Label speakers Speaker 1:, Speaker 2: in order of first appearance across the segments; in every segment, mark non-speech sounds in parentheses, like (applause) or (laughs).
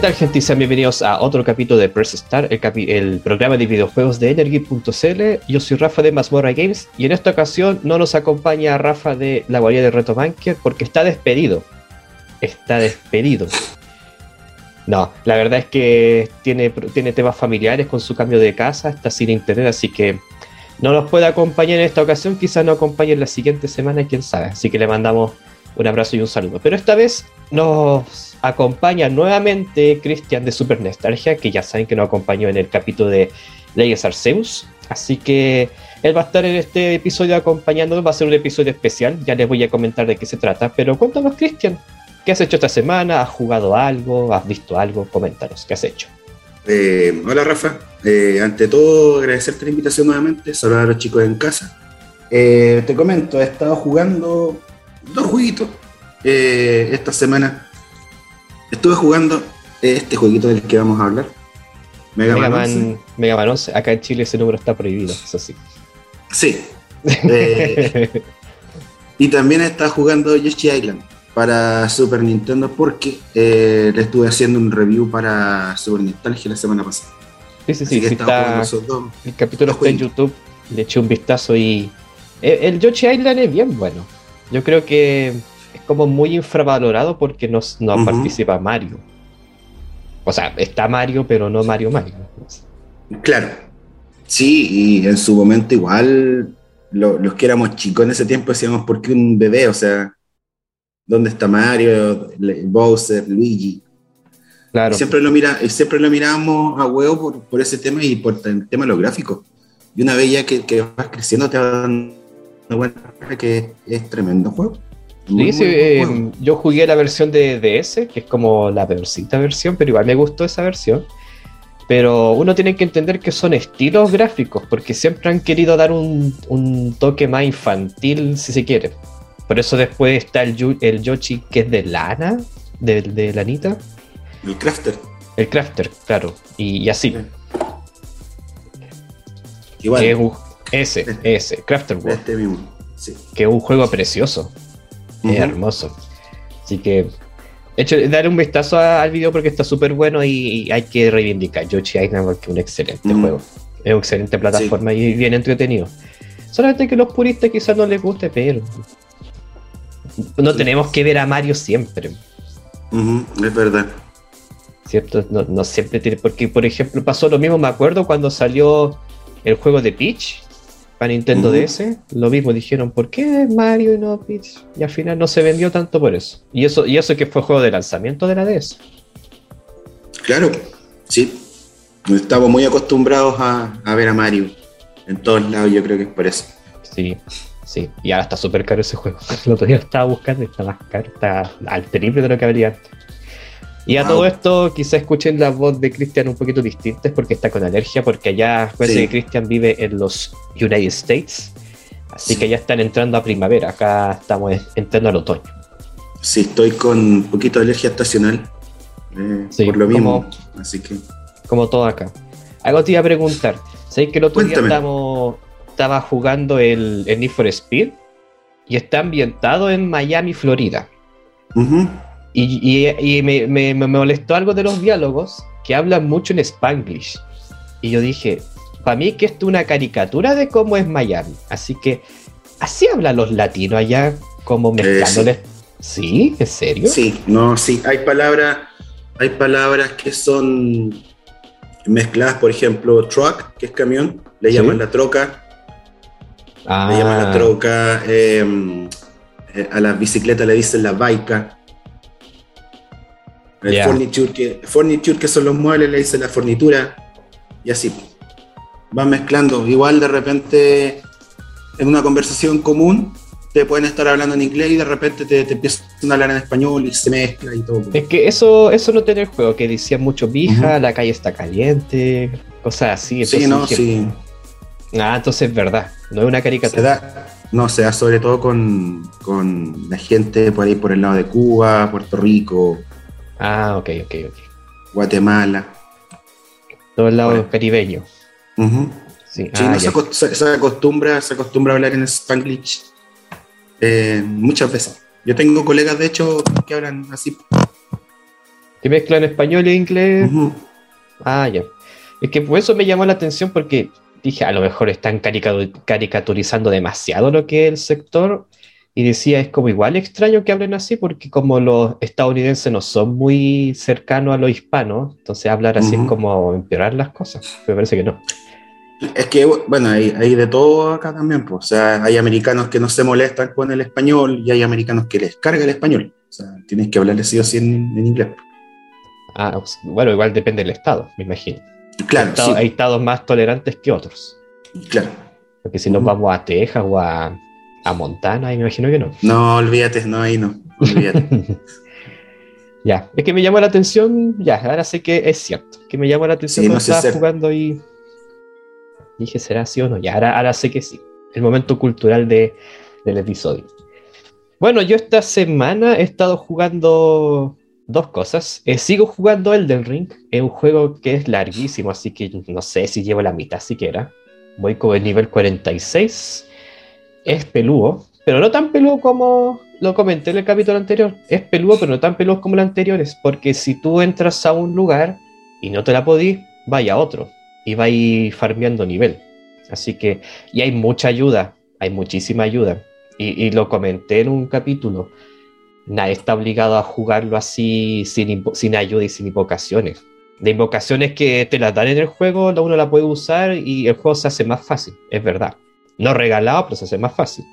Speaker 1: ¿Qué tal, gente? Y sean bienvenidos a otro capítulo de Press Start, el, el programa de videojuegos de Energy.cl. Yo soy Rafa de Mazmorra Games y en esta ocasión no nos acompaña Rafa de la guardia de Reto Banker porque está despedido. Está despedido. No, la verdad es que tiene, tiene temas familiares con su cambio de casa, está sin internet, así que no nos puede acompañar en esta ocasión. Quizás nos acompañe en la siguiente semana, quién sabe. Así que le mandamos un abrazo y un saludo. Pero esta vez nos acompaña nuevamente Cristian de Super Nostalgia, que ya saben que nos acompañó en el capítulo de Leyes Arceus. Así que él va a estar en este episodio acompañándonos. Va a ser un episodio especial. Ya les voy a comentar de qué se trata. Pero cuéntanos, Cristian, ¿qué has hecho esta semana? ¿Has jugado algo? ¿Has visto algo? Coméntanos, ¿qué has hecho?
Speaker 2: Eh, hola Rafa, Eh, ante todo agradecerte la invitación nuevamente, saludar a los chicos en casa. Eh, te comento, he estado jugando dos jueguitos eh, esta semana. Estuve jugando este jueguito del que vamos a hablar. Mega,
Speaker 1: Mega
Speaker 2: Man 11.
Speaker 1: Man, Mega Man 11. Acá en Chile ese número está prohibido, eso sí.
Speaker 2: Sí. Eh, (laughs) y también estado jugando Yoshi Island para Super Nintendo porque eh, le estuve haciendo un review para Super Nostalgia la semana pasada.
Speaker 1: sí, sí,
Speaker 2: Así
Speaker 1: sí.
Speaker 2: que
Speaker 1: está,
Speaker 2: esos dos.
Speaker 1: el capítulo está en. YouTube. Le eché un vistazo y. El, el Yoshi Island es bien bueno. Yo creo que es como muy infravalorado porque no, no participa Mario. O sea, está Mario, pero no Mario Mario.
Speaker 2: Claro. Sí, y en su momento igual lo- los que éramos chicos en ese tiempo decíamos, ¿por qué un bebé? O sea, ¿dónde está Mario, Bowser, Luigi?
Speaker 1: Claro.
Speaker 2: Y siempre, lo mira, siempre lo mirábamos a huevo por, por ese tema y por el tema de los gráficos. Y una vez ya que, que vas creciendo te vas dando cuenta que es tremendo juego. Muy,
Speaker 1: Sí,
Speaker 2: muy
Speaker 1: eh, yo jugué la versión de DS, que es como la peorcita versión, pero igual me gustó esa versión. Pero uno tiene que entender que son estilos gráficos, porque siempre han querido dar un, un toque más infantil, si se quiere. Por eso después está el Yoshi que es de lana, de, de lanita.
Speaker 2: El Crafter.
Speaker 1: El Crafter, claro. Y, y así.
Speaker 2: Igual,
Speaker 1: Que ese, ese, Crafter World,
Speaker 2: este mismo. Sí.
Speaker 1: que es un juego precioso.
Speaker 2: Ujú.
Speaker 1: hermoso. Así que, de hecho, darle un vistazo a- al video porque está súper bueno y, y hay que reivindicar Yoshi Island porque es un excelente juego. Es una excelente plataforma y bien entretenido. Solamente que los puristas quizás no les guste, pero no
Speaker 2: Sí.
Speaker 1: tenemos que ver a Mario siempre,
Speaker 2: es verdad.
Speaker 1: ¿cierto? No, no siempre tiene, porque por ejemplo pasó lo mismo, me acuerdo cuando salió el juego de Peach para Nintendo. DS, lo mismo dijeron, ¿por qué Mario y no Peach? Y al final no se vendió tanto por eso. Y eso, y eso que fue juego de lanzamiento de la DS.
Speaker 2: Claro, sí. Estamos muy acostumbrados a, a ver a Mario en todos lados, yo creo que es por eso.
Speaker 1: Sí, sí. Y ahora está súper caro ese juego. (laughs) El otro día lo estaba buscando y está más caro, está al triple de lo que habría antes. Y a
Speaker 2: Wow.
Speaker 1: todo esto, quizá escuchen la voz de Cristian un poquito distinta, es porque está con alergia, porque allá,
Speaker 2: Sí.
Speaker 1: que Cristian vive en los United States, así
Speaker 2: Sí.
Speaker 1: que ya están entrando a primavera, acá estamos entrando al otoño.
Speaker 2: Sí, estoy con un poquito de alergia estacional. eh,
Speaker 1: Sí,
Speaker 2: por lo mismo.
Speaker 1: como-
Speaker 2: Así que.
Speaker 1: Como todo acá. Algo te iba a preguntar, ¿sabéis que el otro día estamos, estaba jugando el, el Need for Speed y está ambientado en Miami, Florida? Y, y- y me, me- me molestó algo de los diálogos que hablan mucho en Spanglish. Y yo dije, para mí que esto es una caricatura de cómo es Miami. Así que, así hablan los latinos allá, como mezclándoles. sí. ¿En serio?
Speaker 2: Sí, no, sí. Hay palabras, hay palabras que son mezcladas, por ejemplo, truck, que es camión, le
Speaker 1: Sí.
Speaker 2: llaman la troca,
Speaker 1: Ah,
Speaker 2: le llaman la troca, eh, eh, a las bicicletas le dicen la baica. El furniture, que, furniture, que son los muebles, le dicen la fornitura, y así. Van mezclando. Igual de repente, en una conversación común, te pueden estar hablando en inglés y de repente te, te empiezan a hablar en español y se mezcla y todo.
Speaker 1: Es que eso, eso no tiene el juego, que decía mucho
Speaker 2: Ujú.
Speaker 1: la calle está caliente, cosas así.
Speaker 2: Sí,
Speaker 1: entonces
Speaker 2: no,
Speaker 1: dije,
Speaker 2: sí.
Speaker 1: Ah, entonces es verdad, no es una
Speaker 2: Se
Speaker 1: caricatura.
Speaker 2: da, no, se da sobre todo con, con la gente por ahí por el lado de Cuba, Puerto Rico,
Speaker 1: Ah, ok, ok, ok.
Speaker 2: Guatemala.
Speaker 1: Todo el lado
Speaker 2: Bueno.
Speaker 1: caribeño.
Speaker 2: Ujú.
Speaker 1: Sí,
Speaker 2: Sí,
Speaker 1: ah,
Speaker 2: se, acostumbra, se acostumbra a hablar en Spanglish eh, muchas veces. Yo tengo colegas, de hecho, que hablan así.
Speaker 1: Que mezclan español e inglés. Ah, ya. Es que por eso me llamó la atención porque dije, a lo mejor están carica- caricaturizando demasiado lo que es el sector. Y decía, es como igual extraño que hablen así porque como los estadounidenses no son muy cercanos a los hispanos, entonces hablar así
Speaker 2: Ujú.
Speaker 1: es como empeorar las cosas. Me parece que no.
Speaker 2: Es que, bueno, hay, hay de todo acá también, pues. O sea, hay americanos que no se molestan con el español y hay americanos que les carga el español. O sea, tienes que hablarle sí o sí en, en inglés.
Speaker 1: Ah, pues, bueno, igual depende del estado, me imagino.
Speaker 2: Claro,
Speaker 1: Estado-
Speaker 2: sí,
Speaker 1: Hay estados más tolerantes que otros.
Speaker 2: claro.
Speaker 1: Porque si nos vamos a Texas o a, a Montana, me imagino que no.
Speaker 2: No, olvídate, no, ahí no. Olvídate. (laughs)
Speaker 1: ya, es que me llamó la atención, ya, ahora sé que es cierto, que me llamó la atención
Speaker 2: Sí,
Speaker 1: cuando
Speaker 2: no sé
Speaker 1: estaba
Speaker 2: ser-
Speaker 1: jugando y dije, ¿será sí o no? Ya, ahora, ahora sé que sí, el momento cultural de, del episodio. Bueno, yo esta semana he estado jugando dos cosas. Eh, sigo jugando Elden Ring, es un juego que es larguísimo, así que no sé si llevo la mitad siquiera. Voy con el nivel 46. Es peludo, pero no tan peludo como lo comenté en el capítulo anterior. Es peludo, pero no tan peludo como los anteriores, porque si tú entras a un lugar y no te la podís, vaya a otro y va a ir farmeando nivel. Así que, y hay mucha ayuda, hay muchísima ayuda. Y, lo comenté en un capítulo. Nadie está obligado a jugarlo así sin, sin ayuda y sin invocaciones. De invocaciones que te las dan en el juego, uno la puede usar y el juego se hace más fácil, es verdad. No regalado, pero se hace más fácil.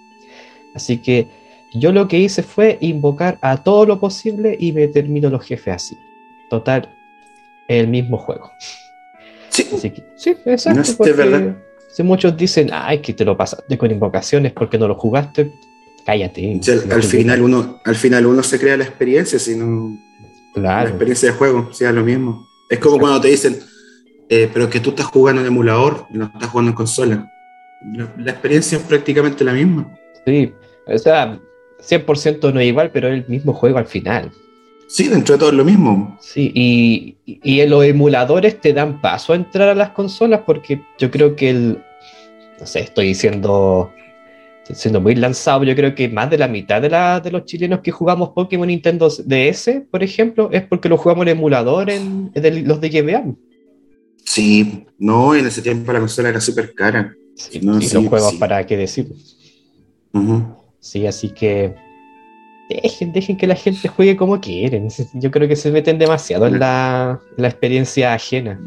Speaker 1: Así que yo lo que hice fue invocar a todo lo posible y me termino los jefes así. Total, el mismo juego.
Speaker 2: Sí,
Speaker 1: Así que, sí, exacto.
Speaker 2: No,
Speaker 1: porque
Speaker 2: verdad.
Speaker 1: Si muchos dicen, ay, que te lo pasaste con invocaciones porque no lo jugaste, cállate.
Speaker 2: o sea,
Speaker 1: No
Speaker 2: al, final uno, al final uno se crea la experiencia, sino la
Speaker 1: Claro,
Speaker 2: experiencia de juego, sea lo mismo. Es como
Speaker 1: Exacto.
Speaker 2: cuando te dicen, eh, pero que tú estás jugando en emulador y no estás jugando en consola. La, la experiencia es prácticamente la misma.
Speaker 1: sí. O sea, 100% no es igual, pero es el mismo juego al final.
Speaker 2: Sí, dentro de todo es lo mismo.
Speaker 1: Sí, y, y en los emuladores te dan paso a entrar a las consolas porque yo creo que el. No sé, estoy diciendo. estoy siendo muy lanzado, yo creo que más de la mitad de, la- de los chilenos que jugamos Pokémon Nintendo DS, por ejemplo, es porque lo jugamos en emulador en, en el- los de GBA.
Speaker 2: Sí, no, en ese tiempo la consola era súper cara.
Speaker 1: Sí,
Speaker 2: No,
Speaker 1: y
Speaker 2: sí,
Speaker 1: los juegos,
Speaker 2: sí.
Speaker 1: para qué decir. Sí, así que. Dejen, dejen que la gente juegue como quieren. Yo creo que se meten demasiado en la, en la experiencia ajena.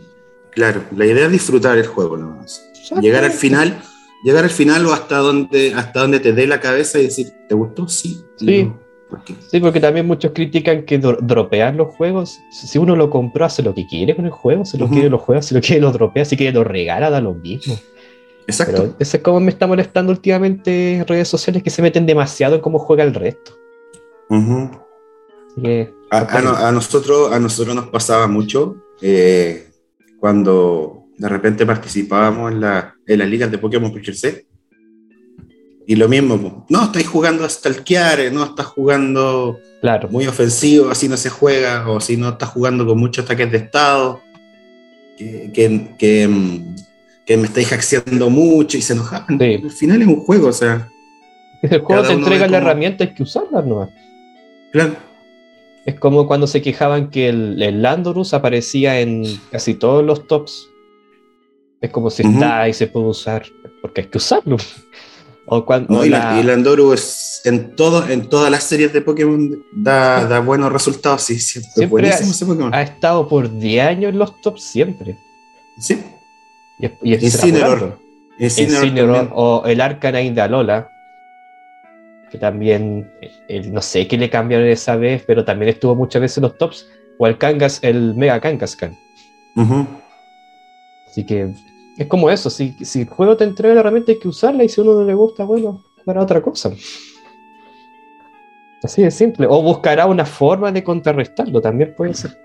Speaker 2: Claro, la idea es disfrutar el juego nomás. Llegar al final, llegar al final o hasta donde, hasta donde te dé la cabeza y decir, ¿te gustó? Sí.
Speaker 1: Sí.
Speaker 2: No, ¿por qué?
Speaker 1: Sí, porque también muchos critican que dro- dropear los juegos, si uno lo compró, hace lo que quiere con el juego, si lo quiere lo juega, si lo quiere lo dropea, si quiere lo regala, da lo mismo.
Speaker 2: Exacto.
Speaker 1: Pero eso es como me está molestando últimamente en redes sociales que se meten demasiado en cómo juega el resto. Que,
Speaker 2: A, a no- a nosotros, a nosotros nos pasaba mucho eh, cuando de repente participábamos en, la, en las ligas de Pokémon se. Y lo mismo, no, estáis jugando a stalkear, no estás jugando
Speaker 1: claro,
Speaker 2: muy ofensivo, así no se juega, o si no estás jugando con muchos ataques de estado, que, que, que, que me estáis hackeando mucho y se enojaban.
Speaker 1: Sí.
Speaker 2: Al final es un juego, o sea,
Speaker 1: el juego te entrega
Speaker 2: ve
Speaker 1: la
Speaker 2: cómo-
Speaker 1: herramienta, hay que usarla nomás.
Speaker 2: claro.
Speaker 1: Es como cuando se quejaban que el, el Landorus aparecía en casi todos los tops. Es como si
Speaker 2: Ujú.
Speaker 1: está y se puede usar, porque hay que usarlo. O cuando
Speaker 2: No, y, la,
Speaker 1: la-
Speaker 2: y Landoru es en todo, en todas las series de Pokémon da, da buenos resultados, sí, es
Speaker 1: Siempre
Speaker 2: buenísimo
Speaker 1: ha-
Speaker 2: ese Pokémon.
Speaker 1: ha estado por 10 años en los tops siempre.
Speaker 2: Sí,
Speaker 1: Y, y
Speaker 2: Incineroar. Incineroar
Speaker 1: o el Arcanine de Alola. Que también, no sé qué le cambiaron esa vez, pero también estuvo muchas veces en los tops. O el Kangas, el Mega Kangaskhan. Así que es como eso, si, si el juego te entrega la herramienta hay que usarla y si a uno no le gusta, bueno, para otra cosa. Así de simple. O buscará una forma de contrarrestarlo, también puede ser.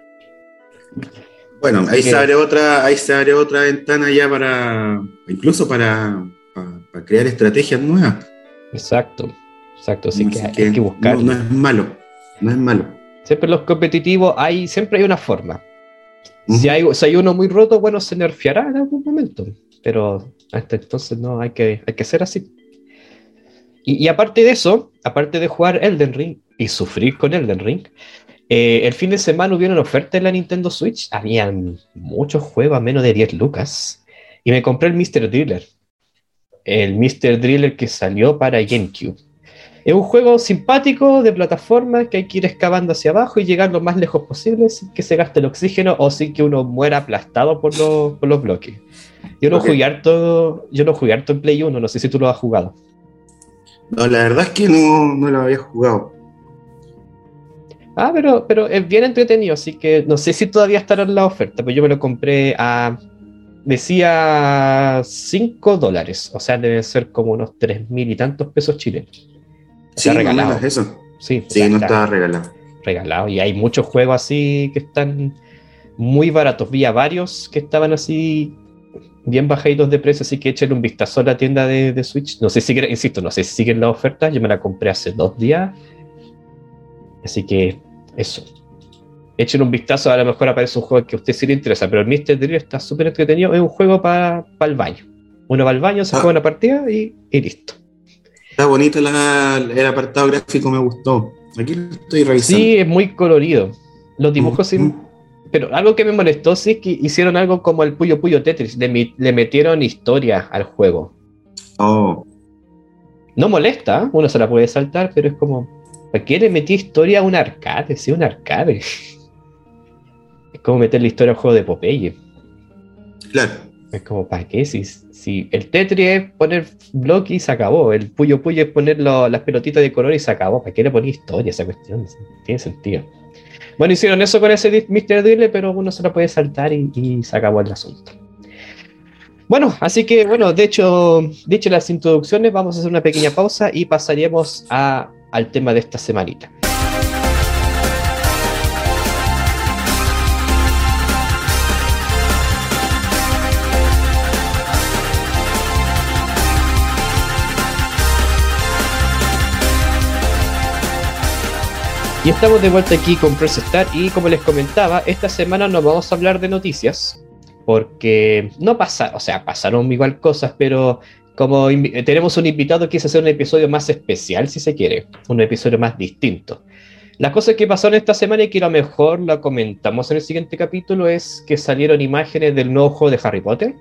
Speaker 2: Bueno, ahí se abre otra, ahí se abre otra ventana ya para, incluso para, para, para crear estrategias nuevas.
Speaker 1: Exacto, exacto. Así que hay que buscar.
Speaker 2: no, no es malo, no es malo.
Speaker 1: Siempre los competitivos hay, siempre hay una forma. Si hay, si hay uno muy roto, bueno, se nerfeará en algún momento. Pero hasta entonces no, hay que, hay que ser así. Y, y aparte de eso, aparte de jugar Elden Ring y sufrir con Elden Ring, Eh, el fin de semana hubieron ofertas en la Nintendo Switch. Habían muchos juegos a menos de 10 lucas. Y me compré el Mr. Driller. El Mr. Driller que salió para GameCube. Es un juego simpático de plataforma que hay que ir excavando hacia abajo y llegar lo más lejos posible sin que se gaste el oxígeno o sin que uno muera aplastado por los, por los bloques. Yo no, jugué harto, yo no jugué harto en Play 1, no sé si tú lo has jugado.
Speaker 2: No, la verdad es que no, no lo había jugado.
Speaker 1: Ah, pero, pero es bien entretenido, así que no sé si todavía estará en la oferta, pero yo me lo compré a. Decía 5 dólares, o sea, deben ser como unos 3 mil y tantos pesos chilenos.
Speaker 2: Sí, regalado. eso.
Speaker 1: Sí,
Speaker 2: sí no estaba regalado.
Speaker 1: Regalado, y hay muchos juegos así que están muy baratos. Vi a varios que estaban así bien bajaditos de precio, así que échenle un vistazo a la tienda de, Switch. No sé si, insisto, no sé si siguen la oferta. Yo me la compré hace dos días. Así que eso. Echen un vistazo, a lo mejor aparece un juego que a usted sí le interesa, pero el Mr. Drill está súper entretenido. Es un juego para el baño. Uno va al baño, se ah. juega una partida y, listo.
Speaker 2: Está bonito el apartado gráfico, me gustó. Aquí lo estoy revisando.
Speaker 1: Sí, es muy colorido. Los dibujos, mm. pero algo que me molestó sí es que hicieron algo como el Puyo Puyo Tetris. Le, le metieron historia al juego.
Speaker 2: Oh.
Speaker 1: No molesta, uno se la puede saltar, pero es como, ¿Para qué le metí historia a un arcade? Sí, un arcade. Es como meterle historia a un juego de Popeye.
Speaker 2: Claro.
Speaker 1: Es como, ¿para qué? Si, si el Tetris es poner bloque y se acabó. El Puyo Puyo es poner las pelotitas de color y se acabó. ¿Para qué le ponía historia a esa cuestión? Tiene sentido. Bueno, hicieron eso con ese Mr. Driller, pero uno se lo puede saltar y, se acabó el asunto. Bueno, así que, bueno, de hecho, dicho las introducciones, vamos a hacer una pequeña pausa y pasaríamos a al tema de esta semanita. Y estamos de vuelta aquí con Press Start y como les comentaba, esta semana no vamos a hablar de noticias porque no pasaron, o sea, pasaron igual cosas, pero como tenemos un invitado, quise hacer un episodio más especial, si se quiere, un episodio más distinto. La cosa que pasó en esta semana y que a lo mejor la comentamos en el siguiente capítulo es que salieron imágenes del nuevo juego de Harry Potter,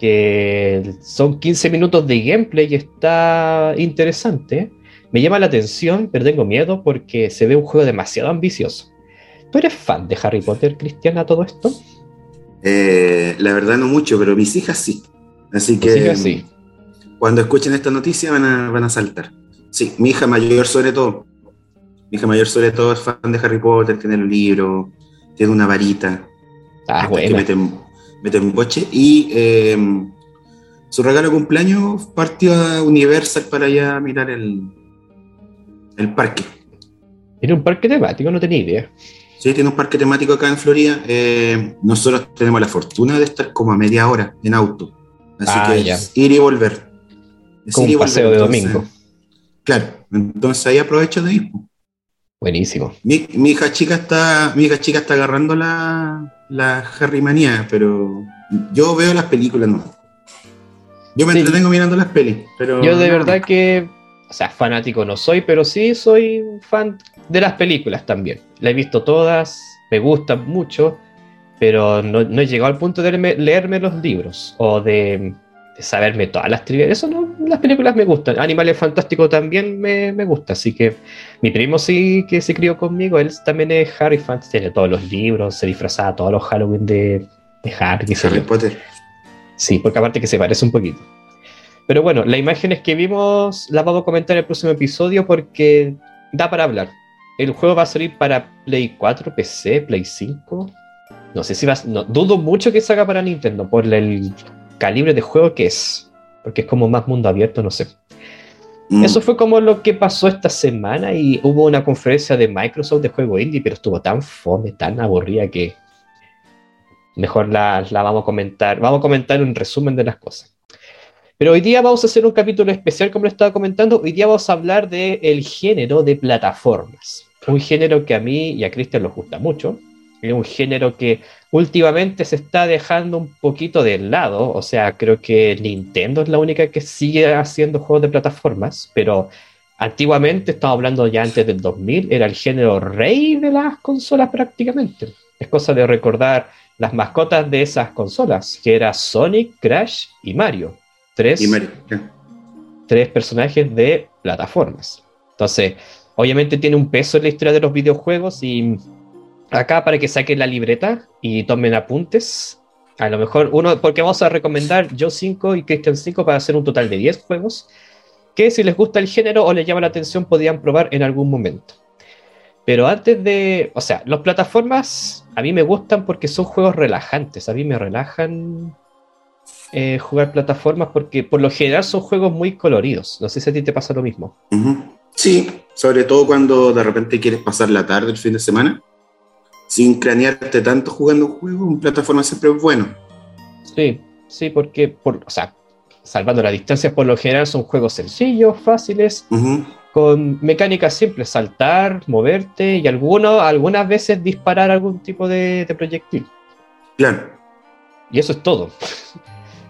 Speaker 1: que son 15 minutos de gameplay y está interesante. Me llama la atención, pero tengo miedo porque se ve un juego demasiado ambicioso. ¿Tú eres fan de Harry Potter, Cristiana, todo esto?
Speaker 2: Eh, la verdad no mucho, pero mis hijas sí. Así que cuando escuchen esta noticia van a, van a saltar. Sí, mi hija mayor sobre todo. Mi hija mayor sobre todo es fan de Harry Potter, tiene el libro, tiene una varita.
Speaker 1: Ah, bueno.
Speaker 2: Que mete, un boche. Y em, su regalo de cumpleaños partió a Universal para allá mirar el, el parque.
Speaker 1: ¿Tiene un parque temático? No tenía idea.
Speaker 2: Sí, tiene un parque temático acá en Florida. Eh, nosotros tenemos la fortuna de estar como a media hora en auto. Así ah, que ir y volver.
Speaker 1: Como un paseo de domingo.
Speaker 2: Claro, entonces ahí aprovecho de ir.
Speaker 1: Buenísimo.
Speaker 2: Mi, hija chica está, mi hija chica está agarrando la, la Harry Manía, pero yo veo las películas, no. Yo me entretengo mirando las pelis, pero.
Speaker 1: Yo de verdad que, o sea, fanático no soy, pero sí soy fan de las películas también. La he visto todas, me gustan mucho pero no, no, he llegado al punto de leerme, los libros o de, saberme todas las trivias. Eso no, las películas me gustan. Animales Fantásticos también me, me, gusta. Así que mi primo sí que se crió conmigo. Él también es Harry fan, tiene todos los libros, se disfrazaba todos los Halloween de, de Harry.
Speaker 2: Harry Potter.
Speaker 1: Sí, porque aparte que se parece un poquito. Pero bueno, las imágenes que vimos las vamos a comentar en el próximo episodio porque da para hablar. El juego va a salir para Play 4, PC, Play 5 no sé si vas. No, dudo mucho que salga para Nintendo por el calibre de juego que es. Porque es como más mundo abierto, no sé. Mm. Eso fue como lo que pasó esta semana y hubo una conferencia de Microsoft de juego indie, pero estuvo tan fome, tan aburrida que mejor la, la, vamos a comentar. Vamos a comentar un resumen de las cosas. Pero hoy día vamos a hacer un capítulo especial, como lo estaba comentando. Hoy día vamos a hablar del el género de plataformas. Un género que a mí y a Cristian nos gusta mucho. Es un género que últimamente se está dejando un poquito de lado. O sea, creo que Nintendo es la única que sigue haciendo juegos de plataformas, pero antiguamente, estamos hablando ya antes del 2000, era el género rey de las consolas prácticamente. Es cosa de recordar las mascotas de esas consolas, que era Sonic, Crash y Mario. Tres,
Speaker 2: Y Mario.
Speaker 1: tres personajes de plataformas. Entonces, obviamente tiene un peso en la historia de los videojuegos y acá para que saquen la libreta y tomen apuntes. A lo mejor uno, porque vamos a recomendar yo 5 y Christian 5 para hacer un total de 10 juegos, que si les gusta el género o les llama la atención podían probar en algún momento. Pero antes de, o sea, las plataformas a mí me gustan porque son juegos relajantes, a mí me relajan eh, jugar plataformas porque por lo general son juegos muy coloridos. No sé si a ti te pasa lo mismo.
Speaker 2: Sí, sobre todo cuando de repente quieres pasar la tarde, el fin de semana, sin cranearte tanto jugando un juego, un plataforma siempre es bueno.
Speaker 1: Sí, sí, porque, por, o sea, salvando las distancias, por lo general son juegos sencillos, fáciles, con mecánicas simples, saltar, moverte y algunos, algunas veces disparar algún tipo de, de proyectil.
Speaker 2: Claro,
Speaker 1: Y eso es todo. (laughs)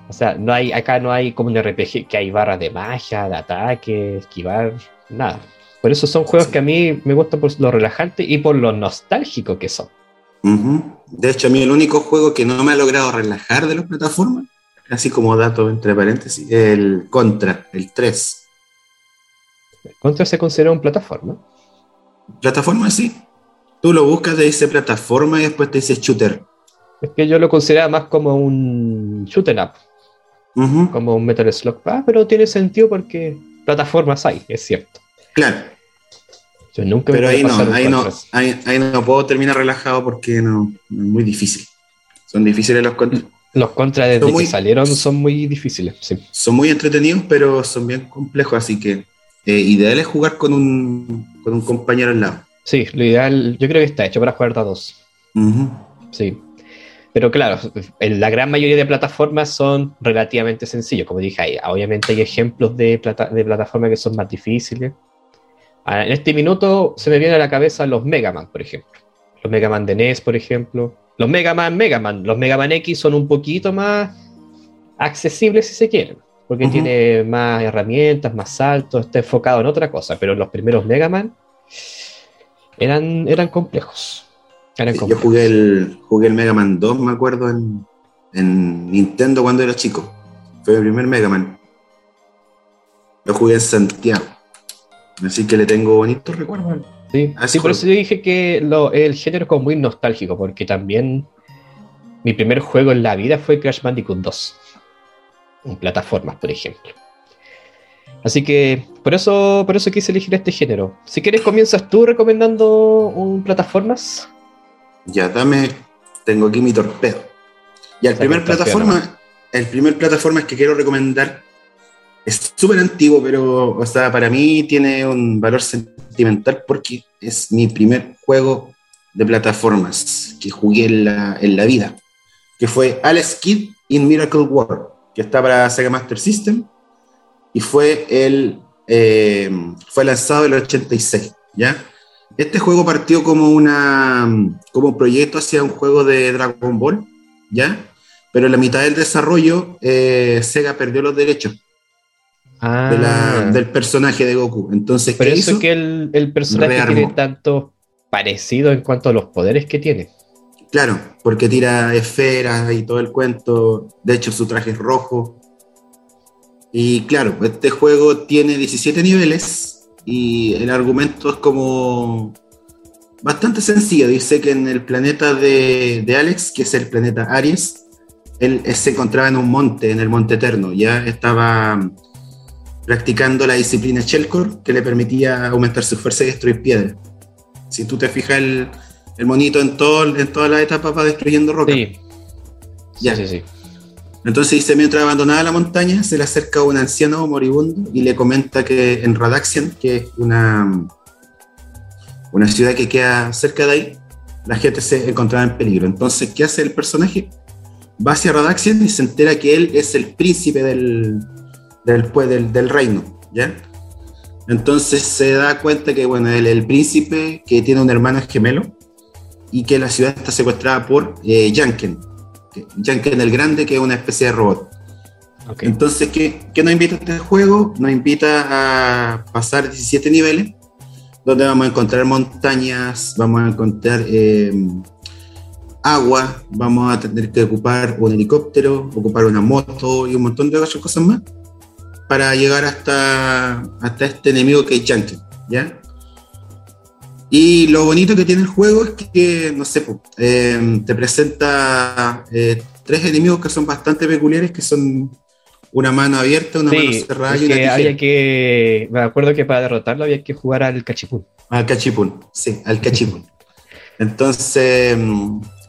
Speaker 1: O sea, no hay, acá no hay como un RPG que hay barras de magia, de ataque, esquivar, nada. Por eso son juegos
Speaker 2: Sí.
Speaker 1: que a mí me gustan por lo relajante y por lo nostálgico que son.
Speaker 2: De hecho, a mí el único juego que no me ha logrado relajar de las plataformas, así como dato entre paréntesis, el Contra, el 3.
Speaker 1: Contra se considera un plataforma.
Speaker 2: Plataforma, sí. Tú lo buscas, te dice plataforma y después te dice shooter.
Speaker 1: Es que yo lo consideraba más como un shoot 'em up, como un Metal Slug. Ah, pero tiene sentido porque plataformas hay, es cierto.
Speaker 2: Claro,
Speaker 1: Yo nunca me
Speaker 2: pero ahí no, ahí no, ahí, ahí no puedo terminar relajado porque no, es muy difícil. Son difíciles los contras.
Speaker 1: Los contras desde
Speaker 2: muy-
Speaker 1: que salieron son muy difíciles. Sí.
Speaker 2: Son muy entretenidos, pero son bien complejos, así que eh, ideal es jugar con un, con un compañero al lado.
Speaker 1: sí, lo ideal, yo creo que está hecho para jugar a dos. Sí. Pero claro, en la gran mayoría de plataformas son relativamente sencillos. Como dije, hay, obviamente hay ejemplos de, plata, de plataformas que son más difíciles. Ah, En este minuto se me viene a la cabeza los Mega Man, por ejemplo. Los Mega Man de NES, por ejemplo. Los Mega Man, Mega Man. Los Mega Man X son un poquito más accesibles si se quieren. Porque tiene más herramientas, más saltos, está enfocado en otra cosa. Pero los primeros Mega Man eran, eran complejos. Eran
Speaker 2: Yo
Speaker 1: complejos.
Speaker 2: jugué el, jugué el Mega Man 2, me acuerdo, en, en Nintendo cuando era chico. Fue mi primer Mega Man. Lo jugué en Santiago. Así que le tengo bonitos recuerdos.
Speaker 1: Sí, por eso yo dije que lo- el género es como muy nostálgico, porque también mi primer juego en la vida fue Crash Bandicoot 2, en plataformas, por ejemplo. Así que por eso, por eso quise elegir este género. Si quieres, comienzas tú recomendando un plataformas.
Speaker 2: Ya, dame. Tengo aquí mi torpedo. Ya, el primer plataforma. El primer plataforma que quiero recomendar es súper antiguo, pero, o sea, para mí tiene un valor sentimental porque es mi primer juego de plataformas que jugué en la, en la vida, que fue Alex Kidd in Miracle World, que está para Sega Master System y fue, el, eh, fue lanzado en el 86, ¿ya? Este juego partió como, una, como un proyecto hacia un juego de Dragon Ball, ¿ya? Pero en la mitad del desarrollo, eh, Sega perdió los derechos
Speaker 1: Ah,
Speaker 2: de la- del personaje de Goku. Entonces,
Speaker 1: por
Speaker 2: ¿qué
Speaker 1: eso
Speaker 2: hizo?
Speaker 1: que el, el personaje
Speaker 2: Rearmó.
Speaker 1: tiene tanto parecido en cuanto a los poderes que tiene.
Speaker 2: Claro, porque tira esferas y todo el cuento. De hecho, su traje es rojo. Y claro, este juego tiene 17 niveles y el argumento es como bastante sencillo. Dice que en el planeta de, de Alex, que es el planeta Aries, él se encontraba en un monte, en el Monte Eterno. Ya estaba practicando la disciplina Shellcore que le permitía aumentar su fuerza y destruir piedras. Si tú te fijas, el, el monito en, todo, en todas las etapas va destruyendo roca.
Speaker 1: Sí.
Speaker 2: Ya.
Speaker 1: Sí, sí, sí.
Speaker 2: Entonces dice, mientras abandonaba la montaña, se le acerca un anciano moribundo y le comenta que en Radaxian, que es una, una ciudad que queda cerca de ahí, la gente se encontraba en peligro. Entonces, ¿qué hace el personaje? Va hacia Radaxian y se entera que él es el príncipe del, del, pues, del, del reino, ¿ya? Entonces se da cuenta que, bueno, es el príncipe que tiene un hermano gemelo y que la ciudad está secuestrada por eh, Yanken, que- Yanken el Grande, que es una especie de robot. Entonces, ¿qué, ¿qué, nos invita este juego? Nos invita a pasar 17 niveles, donde vamos a encontrar montañas, vamos a encontrar eh, agua, vamos a tener que ocupar un helicóptero, ocupar una moto y un montón de otras cosas más para llegar hasta, hasta este enemigo que es Yankee, ¿ya? Y lo bonito que tiene el juego es que, no sé, eh, te presenta eh, tres enemigos que son bastante peculiares, que son una mano abierta, una mano cerrada y una
Speaker 1: que había que, me acuerdo que para derrotarlo había que jugar al cachipún.
Speaker 2: Al cachipún, sí, al cachipún. (laughs) Entonces,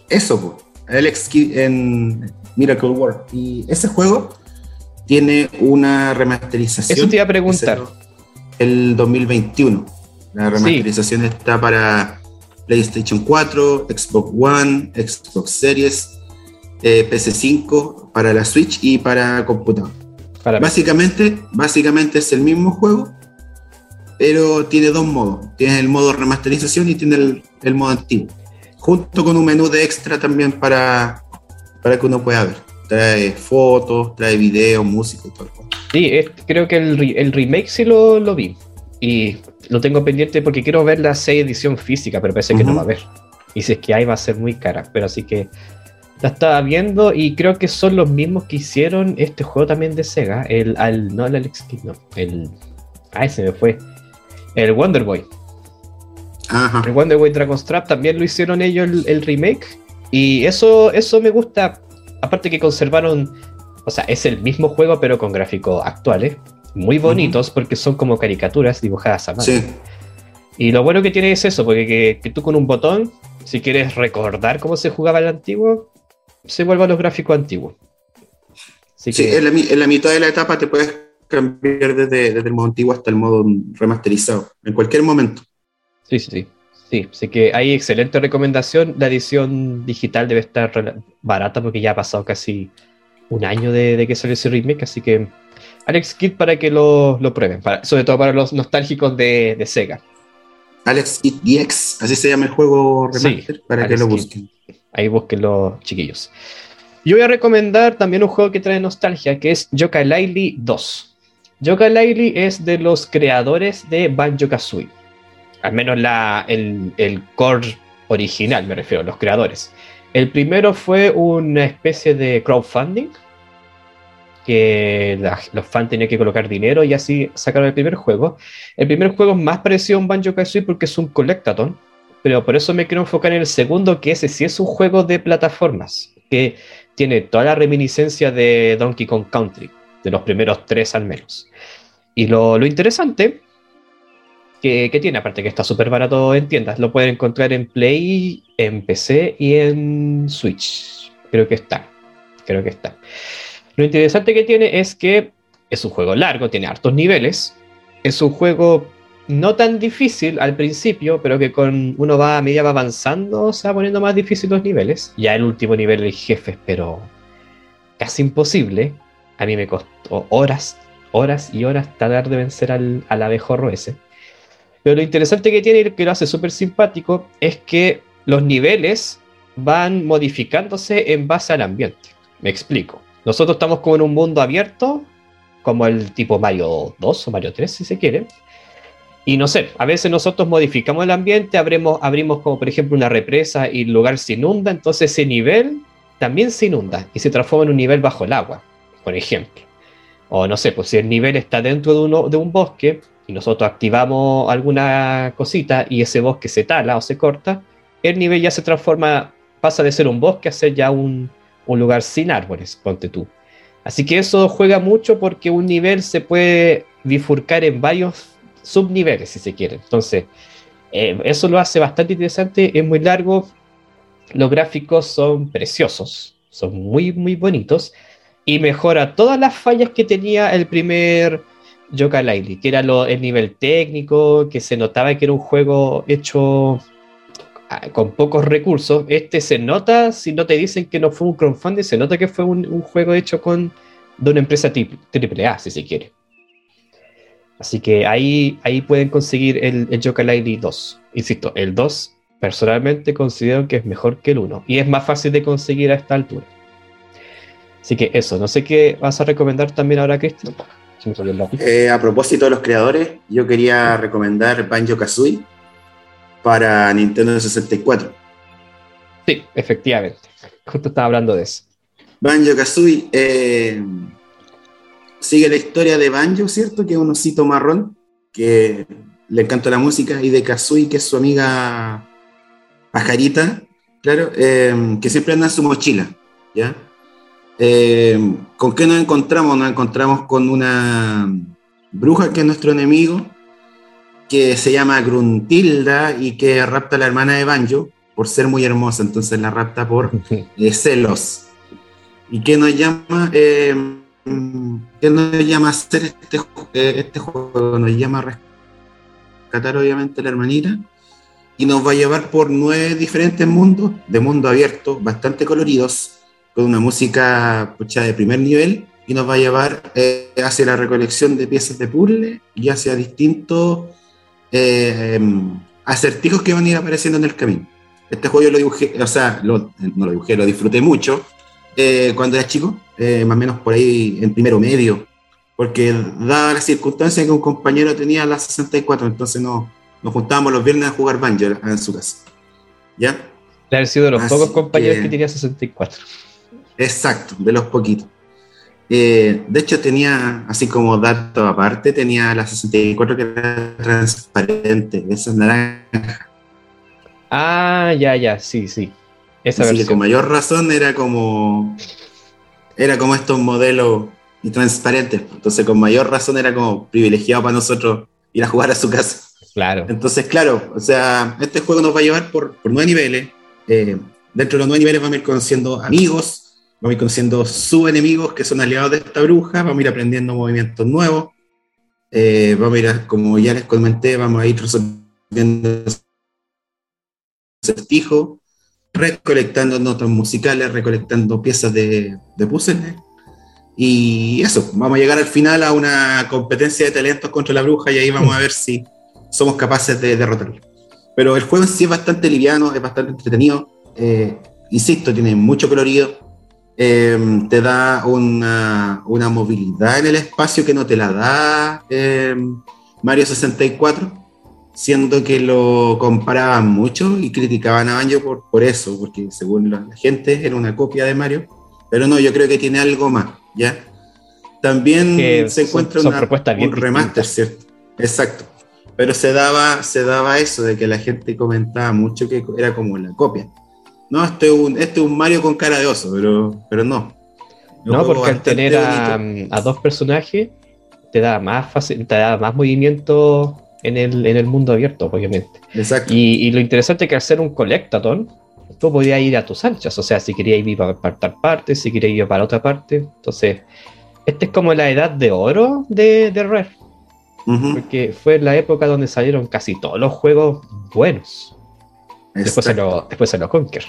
Speaker 2: eso, Alex en Miracle World. Y ese juego tiene una remasterización.
Speaker 1: Eso te iba a preguntar.
Speaker 2: El 2021. La remasterización está para PlayStation 4, Xbox One, Xbox Series, eh, PC5, para la Switch y para computador. básicamente, básicamente es el mismo juego, pero tiene dos modos. Tiene el modo remasterización y tiene el, modo antiguo. Junto con un menú de extra también para, para que uno pueda ver. Trae fotos, trae videos, música y todo.
Speaker 1: Sí, creo que el, el, remake sí lo, lo vi. Y lo tengo pendiente porque quiero ver la 6 edición física, pero parece que no va a haber. Y si es que hay va a ser muy cara. Pero así que la estaba viendo y creo que son los mismos que hicieron este juego también de Sega. El, al, no el Alex Kidd, no. El. Ay, se me fue. El Wonder Boy. Ajá. El Wonder Boy Dragon's Trap también lo hicieron ellos el, remake. Y eso, eso me gusta. Aparte que conservaron. O sea, es el mismo juego, pero con gráficos actuales. Muy bonitos, porque son como caricaturas dibujadas a mano. Sí. Y lo bueno que tiene es eso, porque que, tú con un botón, si quieres recordar cómo se jugaba el antiguo, se vuelve a los gráficos antiguos.
Speaker 2: sí, en, la, mitad de la etapa te puedes cambiar desde, el modo antiguo hasta el modo remasterizado, en cualquier momento.
Speaker 1: Sí, sí, sí. Sí, así que hay excelente recomendación. La edición digital debe estar barata porque ya ha pasado casi un año de, que salió ese remake, así que Alex Kidd para que lo, prueben, sobre todo para los nostálgicos de, Sega.
Speaker 2: Alex Kidd DX, así se llama el juego remaster, para que lo busquen.
Speaker 1: Ahí busquen los chiquillos. Yo voy a recomendar también un juego que trae nostalgia, que es Yoka Laili 2. Yoka Laili es de los creadores de Banjo Kazooie. Al menos la, el, el core original, me refiero, los creadores. El primero fue una especie de crowdfunding, que los fans tenían que colocar dinero y así sacaron el primer juego. El primer juego es más parecido a un Banjo Kazooie porque es un collectathon, pero por eso me quiero enfocar en el segundo, que ese sí es un juego de plataformas, que tiene toda la reminiscencia de Donkey Kong Country, de los primeros tres al menos. Y lo, interesante que, tiene, aparte que está súper barato en tiendas, lo pueden encontrar en Play, en PC y en Switch. Creo que está. Creo que está. Lo interesante que tiene es que es un juego largo, tiene hartos niveles. Es un juego no tan difícil al principio, pero que con uno va a medida va avanzando, se va poniendo más difícil los niveles. Ya el último nivel el jefe, pero casi imposible. A mí me costó horas, horas y horas tratar de vencer al, al abejorro ese. Pero lo interesante que tiene y que lo hace súper simpático es que los niveles van modificándose en base al ambiente. Me explico. Nosotros estamos como en un mundo abierto, como el tipo Mario 2 o Mario 3, si se quiere y no sé, a veces nosotros modificamos el ambiente, abrimos, abrimos como por ejemplo una represa y el lugar se inunda, entonces ese nivel también se inunda y se transforma en un nivel bajo el agua, por ejemplo. O no sé, pues si el nivel está dentro de, uno, de un bosque y nosotros activamos alguna cosita y ese bosque se tala o se corta, el nivel ya se transforma, pasa de ser un bosque a ser ya un, un lugar sin árboles, ponte tú. Así que eso juega mucho porque un nivel se puede bifurcar en varios subniveles, si se quiere. Entonces, eh, eso lo hace bastante interesante, es muy largo, los gráficos son preciosos, son muy, muy bonitos, y mejora todas las fallas que tenía el primer Yoka Laili, que era el nivel técnico, que se notaba que era un juego hecho ah, con pocos recursos. Este se nota, si no te dicen que no fue un crowdfunding, se nota que fue un, juego hecho con de una empresa triple A, si se quiere. Así que ahí, ahí pueden conseguir el, el Yoka 2. Insisto, el 2 personalmente considero que es mejor que el 1 y es más fácil de conseguir a esta altura. Así que eso, no sé qué vas a recomendar también ahora, Cristian.
Speaker 2: Eh, a propósito de los creadores, yo quería recomendar Banjo Kazooie para Nintendo 64.
Speaker 1: Sí, efectivamente. Justo estaba hablando de eso.
Speaker 2: Banjo Kazooie eh, sigue la historia de Banjo, ¿cierto? Que es un osito marrón que le encanta la música, y de Kazooie, que es su amiga pajarita, claro, eh, que siempre anda en su mochila, ¿ya? Eh, ¿Con qué nos encontramos? Nos encontramos con una bruja que es nuestro enemigo, que se llama Gruntilda y que rapta a la hermana de Banjo por ser muy hermosa, entonces la rapta por (laughs) eh, celos. ¿Y qué nos llama? Eh, ¿Qué nos llama a hacer este, este juego? Nos llama a rescatar obviamente a la hermanita y nos va a llevar por nueve diferentes mundos, de mundo abierto, bastante coloridos, con una música pucha, de primer nivel y nos va a llevar eh, hacia la recolección de piezas de puzzle y hacia distintos eh, acertijos que van a ir apareciendo en el camino. Este juego yo lo dibujé, o sea, no lo dibujé, lo disfruté mucho eh, cuando era chico, más o menos por ahí en primero medio, porque dada la circunstancia que un compañero tenía la 64, entonces no, nos juntábamos los viernes a jugar Banjo en su casa. ¿Ya?
Speaker 1: De haber sido de los pocos compañeros que, que tenía 64.
Speaker 2: Exacto, de los poquitos. Eh, de hecho, tenía, así como dato aparte, tenía la 64 que era transparente, esa naranja.
Speaker 1: Ah, ya, ya, sí, sí.
Speaker 2: Esa así que con mayor razón era como. Era como estos modelos transparentes. Entonces, con mayor razón era como privilegiado para nosotros ir a jugar a su casa.
Speaker 1: Claro.
Speaker 2: Entonces, claro, o sea, este juego nos va a llevar por, nueve niveles. Eh, dentro de los nueve niveles vamos a ir conociendo amigos, vamos a ir conociendo sus enemigos que son aliados de esta bruja, vamos a ir aprendiendo movimientos nuevos, eh, vamos a ir, como ya les comenté, vamos a ir resolviendo acertijos, recolectando notas musicales, recolectando piezas de, de puzzle. Y eso, vamos a llegar al final a una competencia de talentos contra la bruja y ahí vamos a ver si somos capaces de derrotarla. Pero el juego en sí es bastante liviano, es bastante entretenido. Eh, insisto, tiene mucho colorido, Em, te da una, movilidad en el espacio que no te la da em, Mario 64, siendo que lo comparaban mucho y criticaban a Banjo por, por eso, porque según la, gente era una copia de Mario, pero no, yo creo que tiene algo más, ¿ya? También se encuentra una, un remaster, ¿cierto? Exacto. Pero se daba, se daba eso de que la gente comentaba mucho que era como la copia. No, este es un, este es un Mario con cara de oso, pero, pero no.
Speaker 1: no, porque al tener a, dos personajes te da más fácil, te da más movimiento en el, en el mundo abierto, obviamente.
Speaker 2: Exacto.
Speaker 1: Y, lo interesante es que al ser un collectathon, tú podías ir a tus anchas, o sea, si querías ir para, tal parte, si querías ir para otra parte. Entonces, esta es como la edad de oro de, de Rare. Porque fue la época donde salieron casi todos los juegos buenos. Después se, lo, después se lo Conker.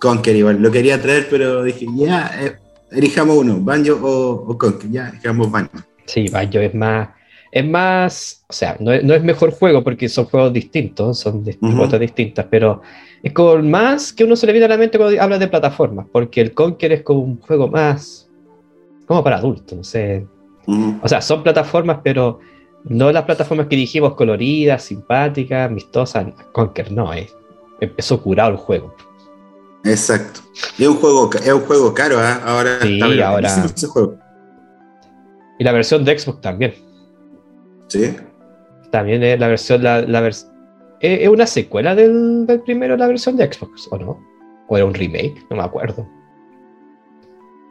Speaker 2: Conker igual, lo quería traer, pero dije, ya, eh, elijamos uno, Banjo o, Conker, ya, elijamos Banjo.
Speaker 1: Sí, Banjo es más, es más, o sea, no es, mejor juego porque son juegos distintos, son de uh distintas, pero es como más que uno se le viene a la mente cuando habla de plataformas, porque el Conker es como un juego más, como para adultos, no sé. O sea, son plataformas, pero no las plataformas que dijimos coloridas, simpáticas, amistosas. Conker no, eh. empezó curado el juego.
Speaker 2: Exacto. Y es un juego, es un juego caro, ¿eh? ahora
Speaker 1: sí, ahora. Ese juego. Y la versión de Xbox también.
Speaker 2: Sí.
Speaker 1: También es la versión, la, la ¿Es una secuela del, del, primero, la versión de Xbox, o no? ¿O era un remake? No me acuerdo.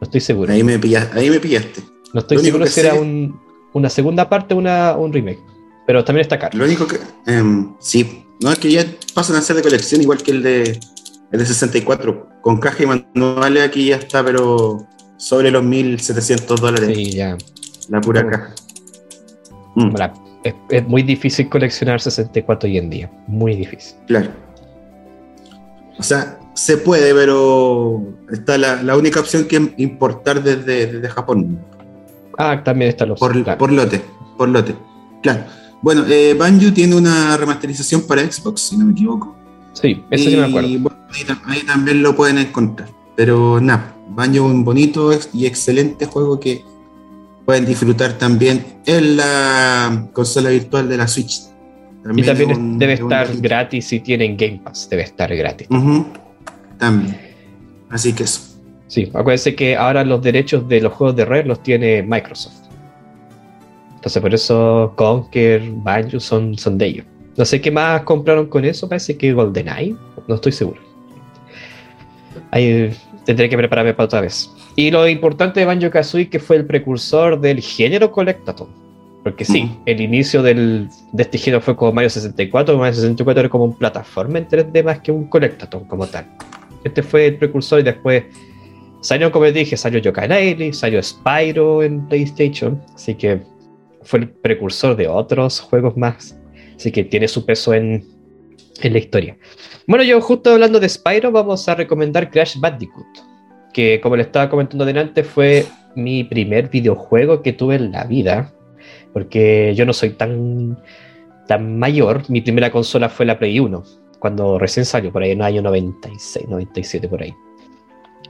Speaker 1: No estoy seguro.
Speaker 2: Ahí me pillaste. Ahí me pillaste.
Speaker 1: No estoy seguro si era un, una segunda parte o un remake. Pero también está caro.
Speaker 2: Lo único que. Em, sí. No, es que ya pasan a ser de colección igual que el de, el de 64. Con caja y manuales aquí ya está, pero sobre los 1700 dólares.
Speaker 1: Sí, ya.
Speaker 2: La pura caja.
Speaker 1: Mm. es, muy difícil coleccionar 64 hoy en día. Muy difícil.
Speaker 2: Claro. O sea, se puede, pero está la, la única opción que es importar desde, desde Japón.
Speaker 1: Ah, también está los.
Speaker 2: Por, por lote, por lote. Claro. Bueno, eh, Banjo tiene una remasterización para Xbox, si no me equivoco.
Speaker 1: Sí, eso sí me acuerdo.
Speaker 2: ahí, también lo pueden encontrar. Pero nada, Banjo un bonito y excelente juego que pueden disfrutar también en la consola virtual de la Switch.
Speaker 1: y también debe estar gratis si tienen Game Pass, debe estar gratis.
Speaker 2: También. Así que eso.
Speaker 1: Sí, acuérdense que ahora los derechos de los juegos de Rare los tiene Microsoft. Entonces por eso Conker, Banjo son, son de ellos. No sé qué más compraron con eso, parece que GoldenEye, no estoy seguro. Ahí tendré que prepararme para otra vez. Y lo importante de Banjo Kazooie que fue el precursor del género Collectathon. Porque sí, mm. el inicio del, de este género fue como Mario 64. Mario 64 era como un plataforma en 3D más que un Collectathon como tal. Este fue el precursor y después salió, como les dije, salió Yooka-Laylee, salió Spyro en PlayStation. Así que fue el precursor de otros juegos más. Así que tiene su peso en, en la historia. Bueno, yo justo hablando de Spyro, vamos a recomendar Crash Bandicoot, que como le estaba comentando adelante, fue mi primer videojuego que tuve en la vida, porque yo no soy tan, tan mayor. Mi primera consola fue la Play 1, cuando recién salió, por ahí en el año 96, 97, por ahí.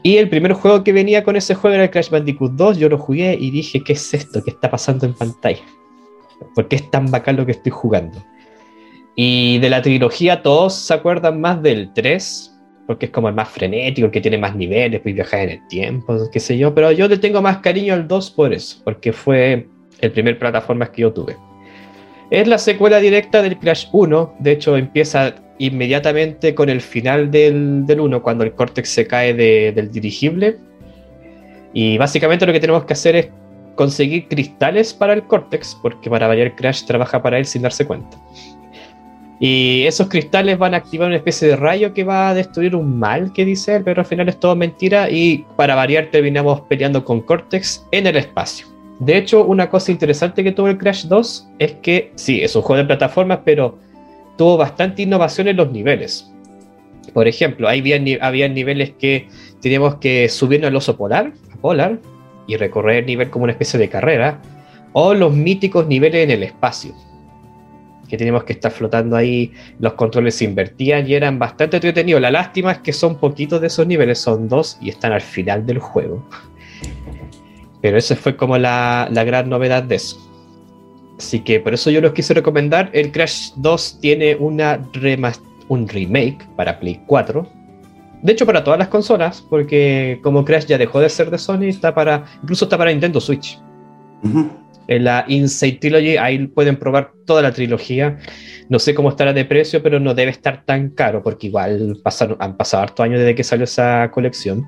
Speaker 1: Y el primer juego que venía con ese juego era el Crash Bandicoot 2. Yo lo jugué y dije, ¿qué es esto? ¿Qué está pasando en pantalla? ¿Por qué es tan bacán lo que estoy jugando? Y de la trilogía todos se acuerdan más del 3, porque es como el más frenético, el que tiene más niveles, puede viajar en el tiempo, qué sé yo, pero yo le tengo más cariño al 2 por eso, porque fue el primer plataforma que yo tuve. Es la secuela directa del Crash 1, de hecho empieza inmediatamente con el final del, del 1, cuando el Cortex se cae del dirigible. Y básicamente lo que tenemos que hacer es conseguir cristales para el Cortex, porque para variar Crash trabaja para él sin darse cuenta. Y esos cristales van a activar una especie de rayo que va a destruir un mal que dice él, pero al final es todo mentira y para variar terminamos peleando con Cortex en el espacio. De hecho, una cosa interesante que tuvo el Crash 2 es que sí, es un juego de plataformas, pero tuvo bastante innovación en los niveles. Por ejemplo, había, había niveles que teníamos que subirnos al oso polar, a polar, y recorrer el nivel como una especie de carrera, o los míticos niveles en el espacio que teníamos que estar flotando ahí, los controles se invertían y eran bastante entretenidos. La lástima es que son poquitos de esos niveles, son dos y están al final del juego. Pero esa fue como la, gran novedad de eso. Así que por eso yo los quise recomendar. El Crash 2 tiene una un remake para Play 4. De hecho, para todas las consolas, porque como Crash ya dejó de ser de Sony, está para. incluso está para Nintendo Switch en la Inside Trilogy, ahí pueden probar toda la trilogía. No sé cómo estará de precio, pero no debe estar tan caro, porque igual pasaron, han pasado hartos años desde que salió esa colección.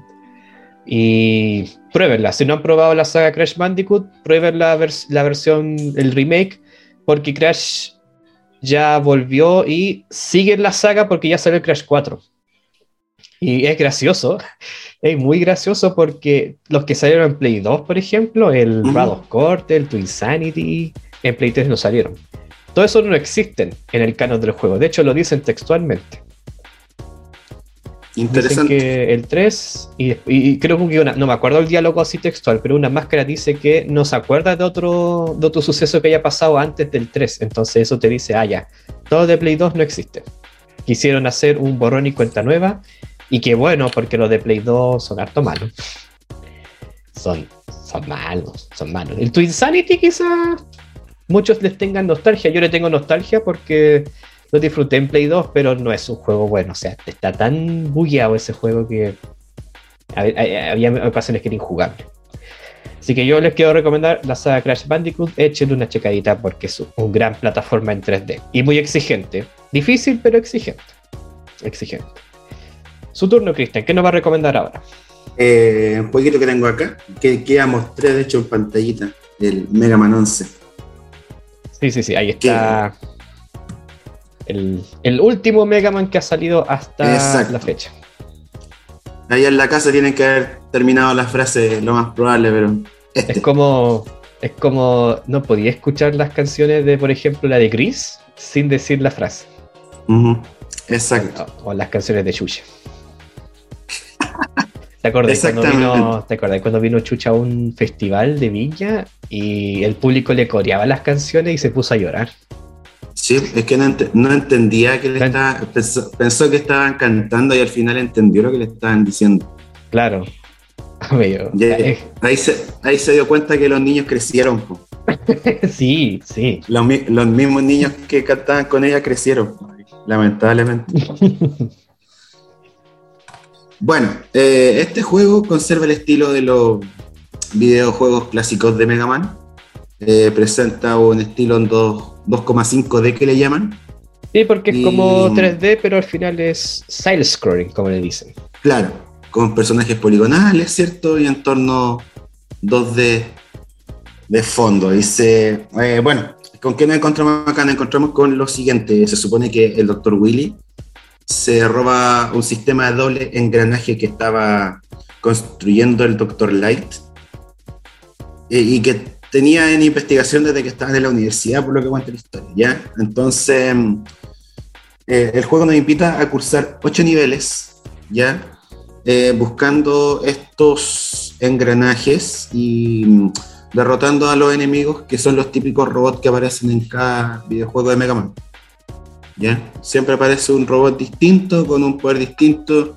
Speaker 1: Y pruébenla. Si no han probado la saga Crash Bandicoot, prueben la, la versión, el remake, porque Crash ya volvió y sigue la saga porque ya salió el Crash 4. Y es gracioso (laughs) es muy gracioso porque los que salieron en Play 2, por ejemplo, el uh of Court, el Twinsanity, en Play 3 no salieron. Todo eso no existen en el canon del juego. De hecho, lo dicen textualmente. Interesante. Dicen que el 3, y, creo que una, no me acuerdo el diálogo así textual, pero una máscara dice que no se acuerda de otro, de otro suceso que haya pasado antes del 3. Entonces eso te dice, ah, ya, todo de Play 2 no existe. Quisieron hacer un borrón y cuenta nueva y qué bueno, porque los de Play 2 son harto malos. Son, son malos, son malos. El Twin Sanity quizás muchos les tengan nostalgia. Yo le tengo nostalgia porque lo disfruté en Play 2, pero no es un juego bueno. O sea, está tan bugueado ese juego que había ocasiones que era injugable. Así que yo les quiero recomendar la saga Crash Bandicoot. Échenle una checadita porque es un gran plataforma en 3D y muy exigente. Difícil, pero exigente. Exigente. Su turno, Cristian, ¿qué nos va a recomendar ahora?
Speaker 2: Eh, un poquito que tengo acá, que, que ya mostré de hecho en pantallita, el Mega Man 11.
Speaker 1: Sí, sí, sí, ahí está. El, último Mega Man que ha salido hasta la fecha.
Speaker 2: Ahí en la casa tienen que haber terminado la frase, lo más probable, pero.
Speaker 1: Este. Es como. Es como. No podía escuchar las canciones de, por ejemplo, la de Gris sin decir la frase.
Speaker 2: Exacto.
Speaker 1: O, o, las canciones de Xuxa. (laughs) ¿Te acordás, cuando vino, ¿Te cuando vino Chucha a un festival de Villa y el público le coreaba las canciones y se puso a llorar?
Speaker 2: Sí, es que no, entendía que le estaba, pensó, que estaban cantando y al final entendió lo que le estaban diciendo.
Speaker 1: Claro. (laughs) Amigo.
Speaker 2: Ahí, se, ahí se dio cuenta que los niños crecieron. po. (laughs)
Speaker 1: sí, sí.
Speaker 2: Los, los mismos niños que cantaban con ella crecieron, lamentablemente. (laughs) Bueno, eh, este juego conserva el estilo de los videojuegos clásicos de Mega Man. Eh, presenta un estilo en dos- 2,5D que le llaman.
Speaker 1: Sí, porque es
Speaker 2: Y-
Speaker 1: como 3D, pero al final es side scrolling, como le dicen.
Speaker 2: Claro, con personajes poligonales, ¿cierto? Y entorno 2D de fondo. Dice, eh, bueno, ¿con qué nos encontramos acá? Nos encontramos con lo siguiente. Se supone que el Dr. Willy se roba un sistema de doble engranaje que estaba construyendo el Dr. Light eh, y que tenía en investigación desde que estaba en la universidad, por lo que cuenta la historia, ¿ya? Entonces, mm, eh, el juego nos invita a cursar ocho niveles, ¿ya? Eh, buscando estos engranajes y mm, derrotando a los enemigos que son los típicos robots que aparecen en cada videojuego de Mega Man. ¿Ya? Siempre aparece un robot distinto, con un poder distinto,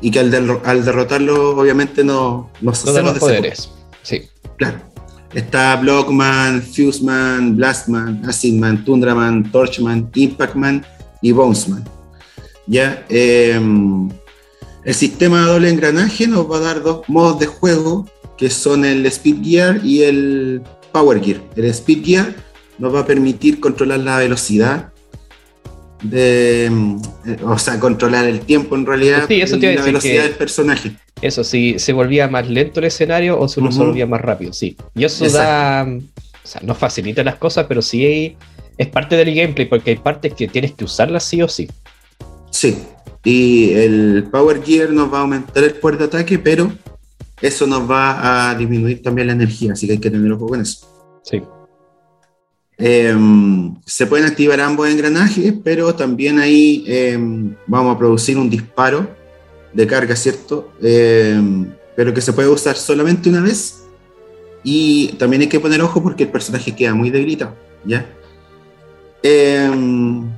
Speaker 2: y que al, derro- al derrotarlo, obviamente, no, nos hacemos
Speaker 1: los
Speaker 2: de
Speaker 1: poderes. Sí.
Speaker 2: Claro. Está Blockman, Fuseman, Blastman, Acidman, Tundraman, Torchman, Impactman y Bonesman. Ya, eh, el sistema de doble engranaje nos va a dar dos modos de juego que son el Speed Gear y el Power Gear. El Speed Gear nos va a permitir controlar la velocidad de, eh, o sea, controlar el tiempo en realidad
Speaker 1: Sí, eso te
Speaker 2: la velocidad
Speaker 1: que-
Speaker 2: del personaje.
Speaker 1: Eso, si se volvía más lento el escenario o si uno se volvía más rápido, sí. Y eso da. O sea, no facilita las cosas, pero sí es parte del gameplay, porque hay partes que tienes que usarlas sí o sí.
Speaker 2: Sí, y el Power Gear nos va a aumentar el poder de ataque, pero eso nos va a disminuir también la energía, así que hay que tener ojo con eso.
Speaker 1: Sí.
Speaker 2: Em, se pueden activar ambos engranajes, pero también ahí em, vamos a producir un disparo de carga, ¿cierto? Em, pero que se puede usar solamente una vez. Y también hay que poner ojo porque el personaje queda muy debilitado, ¿ya? Em,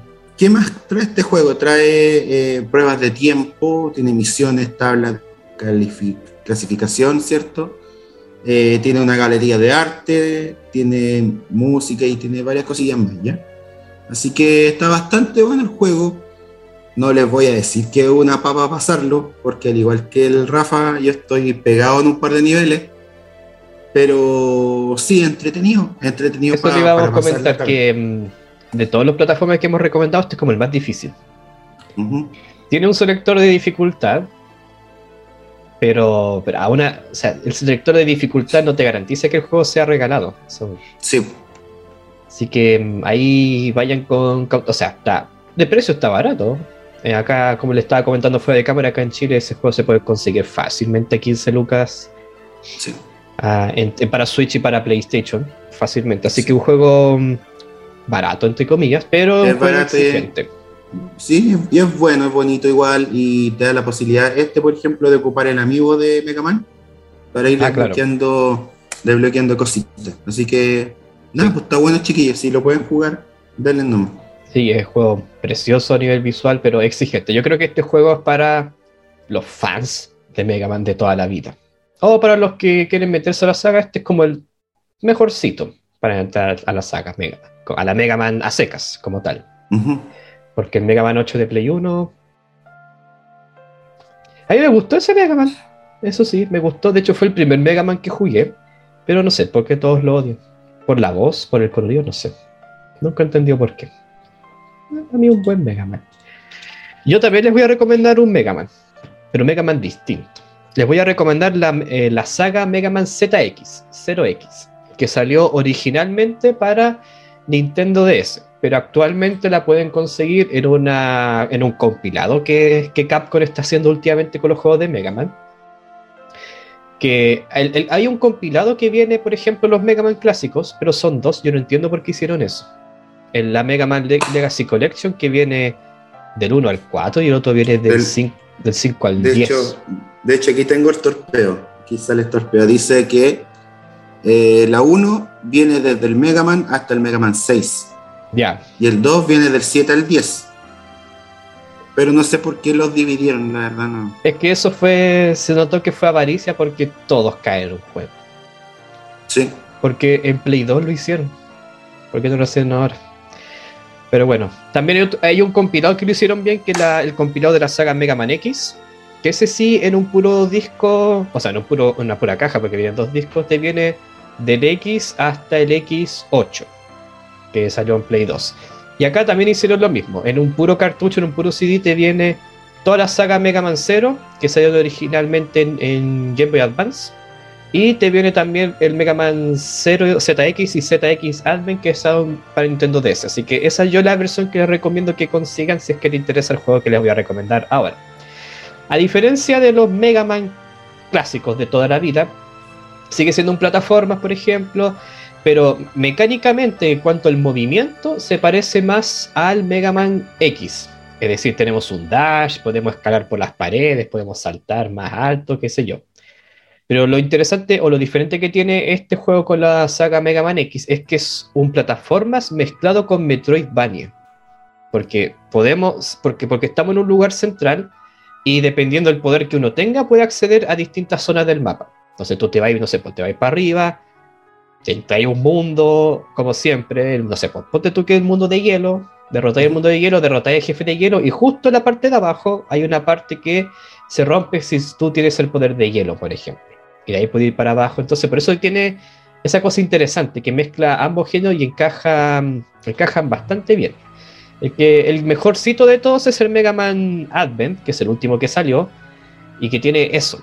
Speaker 2: ¿Qué más trae este juego? Trae eh, pruebas de tiempo, tiene misiones, tablas clasificación, ¿cierto? Eh, tiene una galería de arte, tiene música y tiene varias cosillas más, ¿ya? Así que está bastante bueno el juego. No les voy a decir que es una papa pasarlo, porque al igual que el Rafa, yo estoy pegado en un par de niveles. Pero sí, entretenido. Entretenido
Speaker 1: Eso
Speaker 2: pa-
Speaker 1: te íbamos a
Speaker 2: para
Speaker 1: comentar que mm, de todas las plataformas que hemos recomendado, este es como el más difícil. Tiene un selector de dificultad, pero, pero aún, a- o sea, el selector de dificultad no te garantiza que el juego sea regalado.
Speaker 2: Sí,
Speaker 1: Así que mm, ahí vayan con O sea, está, de precio está barato. Eh, acá, como le estaba comentando fuera de cámara, acá en Chile ese juego se puede conseguir fácilmente a 15 lucas
Speaker 2: sí.
Speaker 1: ah, en- en- para Switch y para PlayStation. Fácilmente. Así que un juego mm, barato, entre comillas, pero
Speaker 2: Es barato
Speaker 1: exigente.
Speaker 2: Sí, y es bueno, es bonito igual y te da la posibilidad, este por ejemplo, de ocupar el amigo de Mega Man para ir
Speaker 1: Ah, claro.
Speaker 2: desbloqueando, desbloqueando cositas. Así que, nada, pues está bueno chiquillos, si lo pueden jugar, denle nomás.
Speaker 1: Sí, es un juego precioso a nivel visual, pero exigente. Yo creo que este juego es para los fans de Mega Man de toda la vida. O para los que quieren meterse a la saga, este es como el mejorcito para entrar a la saga Mega Man. A la Mega Man a secas, como tal. Porque el Mega Man 8 de Play 1. A mí me gustó ese Mega Man. Eso sí, me gustó. De hecho, fue el primer Mega Man que jugué. Pero no sé por qué todos lo odian. Por la voz, por el colorido, no sé. Nunca he entendido por qué. A mí un buen Mega Man. Yo también les voy a recomendar un Mega Man. Pero Mega Man distinto. Les voy a recomendar la, eh, la saga Mega Man ZX, 0X. Que salió originalmente para Nintendo DS, pero actualmente la pueden conseguir en, una, en un compilado que, que Capcom está haciendo últimamente con los juegos de Mega Man. Que hay un compilado que viene, por ejemplo, los Mega Man clásicos, pero son dos, yo no entiendo por qué hicieron eso. En la Mega Man Le- Legacy Collection, que viene del 1 al 4 y el otro viene del,
Speaker 2: Del-
Speaker 1: 5, del 5 al
Speaker 2: De
Speaker 1: 10.
Speaker 2: hecho, de hecho, aquí tengo el torpeo. Aquí sale el torpeo. Dice que eh, la 1 viene desde el Mega Man hasta el Mega Man 6.
Speaker 1: ya,
Speaker 2: Y el 2 viene del 7 al 10. Pero no sé por qué los dividieron, la verdad no.
Speaker 1: Es que eso fue, se notó que fue avaricia porque todos caen en un juego.
Speaker 2: Sí.
Speaker 1: Porque en Play 2 lo hicieron. ¿Por qué no lo hacen ahora? Pero bueno, también hay un compilado que lo hicieron bien, que es el compilado de la saga Mega Man X. Que ese sí, en un puro disco, o sea, en un puro, una pura caja, porque vienen dos discos, te viene del X hasta el X8, que salió en Play 2. Y acá también hicieron lo mismo. En un puro cartucho, en un puro CD, te viene toda la saga Mega Man Zero, que salió originalmente en, Game Boy Advance. Y te viene también el Mega Man 0 ZX y ZX Advent que son para Nintendo DS. Así que esa es yo la versión que les recomiendo que consigan si es que les interesa el juego que les voy a recomendar ahora. A diferencia de los Mega Man clásicos de toda la vida, sigue siendo un plataforma, por ejemplo, pero mecánicamente, en cuanto al movimiento, se parece más al Mega Man X. Es decir, tenemos un dash, podemos escalar por las paredes, podemos saltar más alto, qué sé yo. Pero lo interesante o lo diferente que tiene este juego con la saga Mega Man X es que es un plataformas mezclado con Metroidvania. Porque podemos, porque, porque estamos en un lugar central y dependiendo del poder que uno tenga, puede acceder a distintas zonas del mapa. Entonces tú te vas, no sé, pues te vas para arriba, hay un mundo, como siempre, no sé, pues, ponte tú que es el mundo de hielo, derrotáis el mundo de hielo, derrotáis al jefe de hielo, y justo en la parte de abajo hay una parte que se rompe si tú tienes el poder de hielo, por ejemplo. Y ahí puede ir para abajo. Entonces, por eso tiene esa cosa interesante que mezcla ambos géneros y encajan, encajan bastante bien. El, que, el mejorcito de todos es el Mega Man Advent, que es el último que salió, y que tiene eso.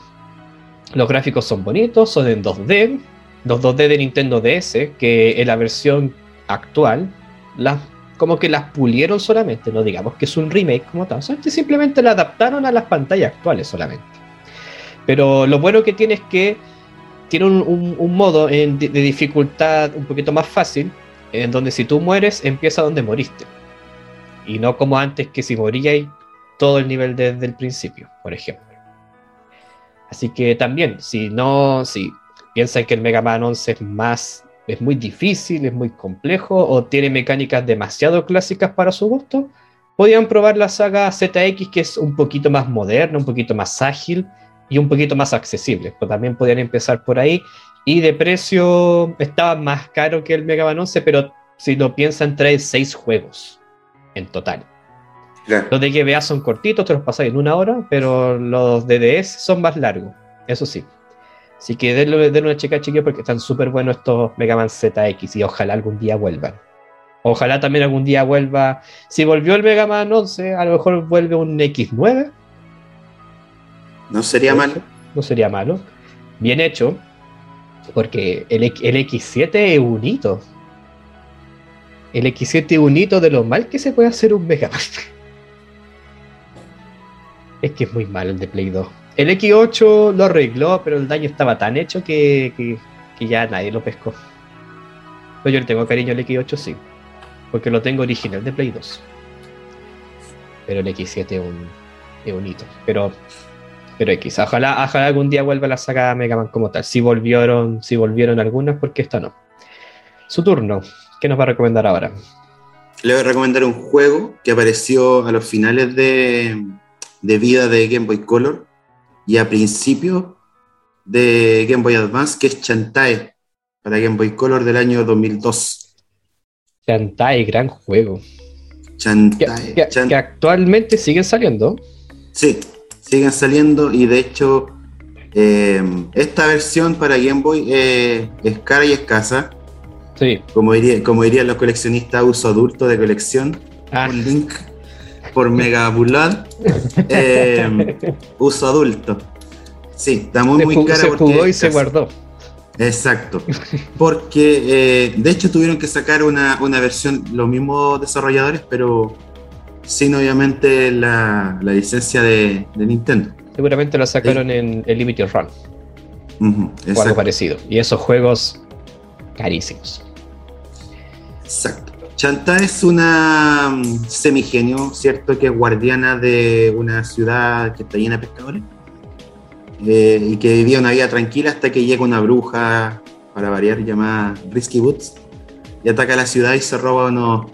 Speaker 1: Los gráficos son bonitos, son en 2D, los 2D de Nintendo DS, que en la versión actual, las, como que las pulieron solamente, no digamos que es un remake como tal, simplemente la adaptaron a las pantallas actuales solamente. Pero lo bueno que tiene es que tiene un, modo de, dificultad un poquito más fácil, en donde si tú mueres, empieza donde moriste. Y no como antes que si moríais todo el nivel desde el principio, por ejemplo. Así que también, si no, si piensan que el Mega Man 11 es más, es muy difícil, es muy complejo o tiene mecánicas demasiado clásicas para su gusto, podrían probar la saga ZX que es un poquito más moderna, un poquito más ágil y un poquito más accesible. Pues también podrían empezar por ahí y de precio estaba más caro que el Mega Man 11, pero si lo piensan trae seis juegos en total. Los de GBA son cortitos, te los pasáis en una hora, pero los de DS son más largos, eso sí. Así que denle, denle una chica chiquillos porque están súper buenos estos Mega Man ZX y ojalá algún día vuelvan. Ojalá también algún día vuelva. Si volvió el Mega Man 11, a lo mejor vuelve un X9.
Speaker 2: No sería malo.
Speaker 1: No sería malo. Bien hecho. Porque el, el X7 es un hito. El X7 es un hito de lo mal que se puede hacer un Mega Man. (laughs) es que es muy malo el de Play 2. El X8 lo arregló, pero el daño estaba tan hecho que, ya nadie lo pescó. Pero yo le tengo cariño al X8, sí. Porque lo tengo original de Play 2. Pero el X7 es un, es un hito. Pero, pero X. Ojalá, ojalá algún día vuelva la saga Mega Man como tal. Si volvieron, si volvieron algunas, porque esta no. Su turno. ¿Qué nos va a recomendar ahora?
Speaker 2: Le voy a recomendar un juego que apareció a los finales de, de vida de Game Boy Color y a principio de Game Boy Advance, que es Chantae, para Game Boy Color del año 2002.
Speaker 1: Chantae, gran juego.
Speaker 2: Chantae.
Speaker 1: Que, actualmente siguen saliendo.
Speaker 2: Sí, siguen saliendo y de hecho eh, esta versión para Game Boy eh, es cara y escasa.
Speaker 1: Sí.
Speaker 2: Como, diría, como dirían los coleccionistas, uso adulto de colección. Ah. Un link por Mega (laughs) eh, uso adulto. Sí, está muy, muy cara.
Speaker 1: Se jugó y se guardó.
Speaker 2: Exacto. (laughs) Porque eh, de hecho tuvieron que sacar una, versión, los mismos desarrolladores, pero sin obviamente la, licencia de, Nintendo.
Speaker 1: Seguramente lo sacaron en el Limited Run. o algo parecido. Y esos juegos carísimos.
Speaker 2: Exacto. Chanta es una mm, semigenio, ¿cierto? Que es guardiana de una ciudad que está llena de pescadores. Eh, y que vivía una vida tranquila hasta que llega una bruja, para variar, llamada Risky Woods, y ataca la ciudad y se roba unos,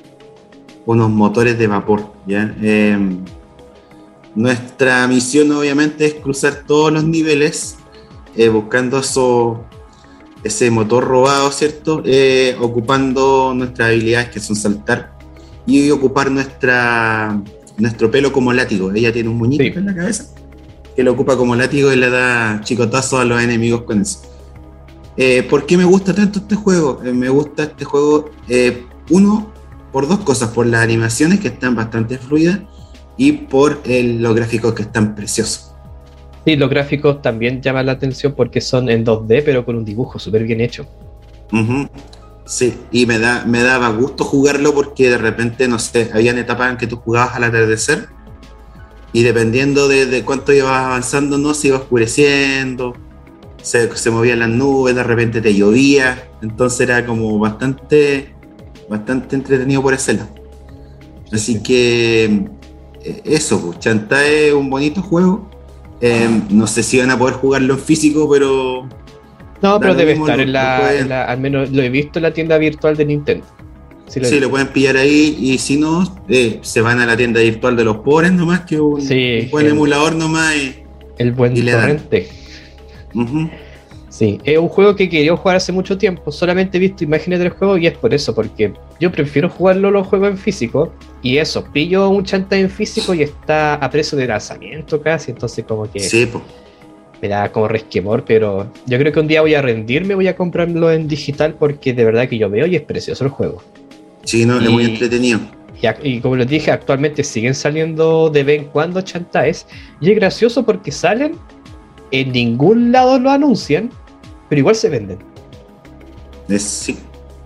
Speaker 2: unos motores de vapor. ¿ya? Eh, nuestra misión obviamente es cruzar todos los niveles eh, buscando eso, ese motor robado, ¿cierto? Eh, ocupando nuestras habilidades que son saltar y ocupar nuestra, nuestro pelo como látigo. Ella tiene un muñeco en la cabeza que lo ocupa como látigo y le da chicotazos a los enemigos con eso. Eh, ¿Por qué me gusta tanto este juego? Me gusta este juego, uno, por dos cosas, por las animaciones que están bastante fluidas y por los gráficos que están preciosos.
Speaker 1: Sí, los gráficos también llaman la atención porque son en 2D, pero con un dibujo súper bien hecho.
Speaker 2: Sí, y me, da, me daba gusto jugarlo porque de repente, no sé, habían etapas en que tú jugabas al atardecer y dependiendo de, cuánto ibas avanzando, no se iba oscureciendo, se, se movían las nubes, de repente te llovía, entonces era como bastante, bastante entretenido por lado. Así que eh, eso, pues, Chantá es un bonito juego. Eh, no sé si van a poder jugarlo en físico, pero.
Speaker 1: No, pero debe estar en la, Al menos lo he visto en la tienda virtual de Nintendo.
Speaker 2: Sí, lo, pueden pillar ahí y si no, eh, se van a la tienda virtual de los pobres nomás, que un, buen emulador nomás. Y,
Speaker 1: el buen torrente. Sí, es un juego que quería jugar hace mucho tiempo, solamente he visto imágenes del juego y es por eso, porque yo prefiero jugarlo los juegos en físico y eso, pillo un chanta en físico y está a precio de lanzamiento casi, entonces como que
Speaker 2: sí,
Speaker 1: me da como resquemor, pero yo creo que un día voy a rendirme, voy a comprarlo en digital porque de verdad que yo veo y es precioso el juego.
Speaker 2: Sí, no, es muy entretenido.
Speaker 1: Y, como les dije, actualmente siguen saliendo de vez en cuando chantaes. Y es gracioso porque salen, en ningún lado lo anuncian, pero igual se venden.
Speaker 2: sí.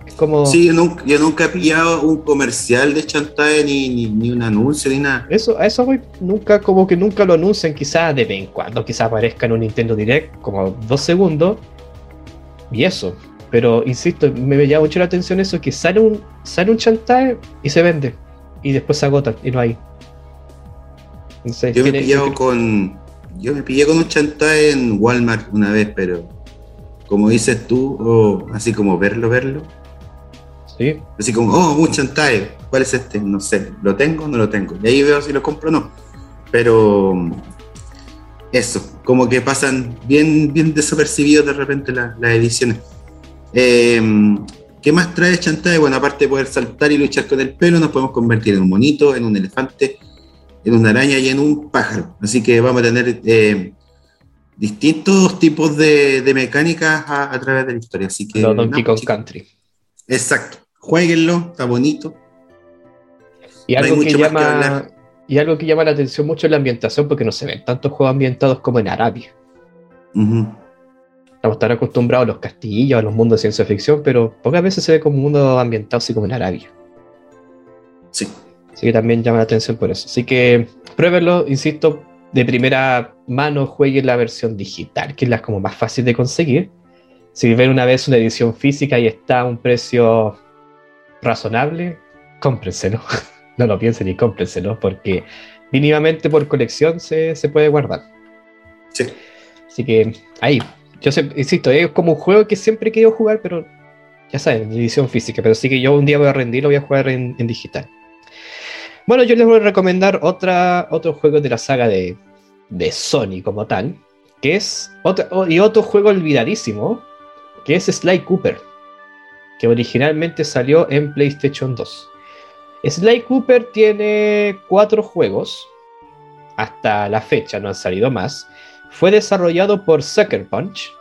Speaker 2: Es como. Sí, yo nunca, he pillado un comercial de chantae ni, ni, un anuncio ni nada.
Speaker 1: Eso, a eso voy. Nunca, como que nunca lo anuncian, quizás de vez en cuando, quizás aparezca en un Nintendo Direct, como dos segundos. Y eso. Pero insisto, me llama mucho la atención eso, que sale un, sale un chantaje y se vende. Y después se agota y no hay.
Speaker 2: yo, me con, yo me pillé con un chantaje en Walmart una vez, pero como dices tú, así como verlo, verlo.
Speaker 1: Sí.
Speaker 2: Así como, oh, un chantaje, ¿cuál es este? No sé, ¿lo tengo o no lo tengo? Y ahí veo si lo compro o no. Pero eso, como que pasan bien, bien desapercibidos de repente las ediciones. Eh, ¿Qué más trae Chantae? Bueno, aparte de poder saltar y luchar con el pelo, nos podemos convertir en un monito, en un elefante, en una araña y en un pájaro. Así que vamos a tener eh, distintos tipos de, mecánicas a, través de la historia. Así que,
Speaker 1: Donkey Kong Country.
Speaker 2: Exacto. Jueguenlo, está bonito.
Speaker 1: Y algo, que llama, y algo que llama la atención mucho es la ambientación, porque no se ven tantos juegos ambientados como en Arabia. Estamos tan acostumbrados a los castillos, a los mundos de ciencia ficción, pero pocas veces se ve como un mundo ambientado así como en Arabia.
Speaker 2: Sí.
Speaker 1: Así que también llama la atención por eso. Así que pruébenlo, insisto, de primera mano jueguen la versión digital, que es la como más fácil de conseguir. Si ven una vez una edición física y está a un precio razonable, cómprenselo. (laughs) no lo piensen y cómprenselo, porque mínimamente por colección se, se puede guardar.
Speaker 2: Sí.
Speaker 1: Así que ahí, yo sé, insisto, es como un juego que siempre he querido jugar, pero ya saben, en edición física. Pero sí que yo un día voy a rendir, lo voy a jugar en, digital. Bueno, yo les voy a recomendar otra, otro juego de la saga de, de Sony como tal, que es otro, y otro juego olvidadísimo, que es Sly Cooper, que originalmente salió en PlayStation 2. Sly Cooper tiene cuatro juegos, hasta la fecha no han salido más, fue desarrollado por Sucker Punch.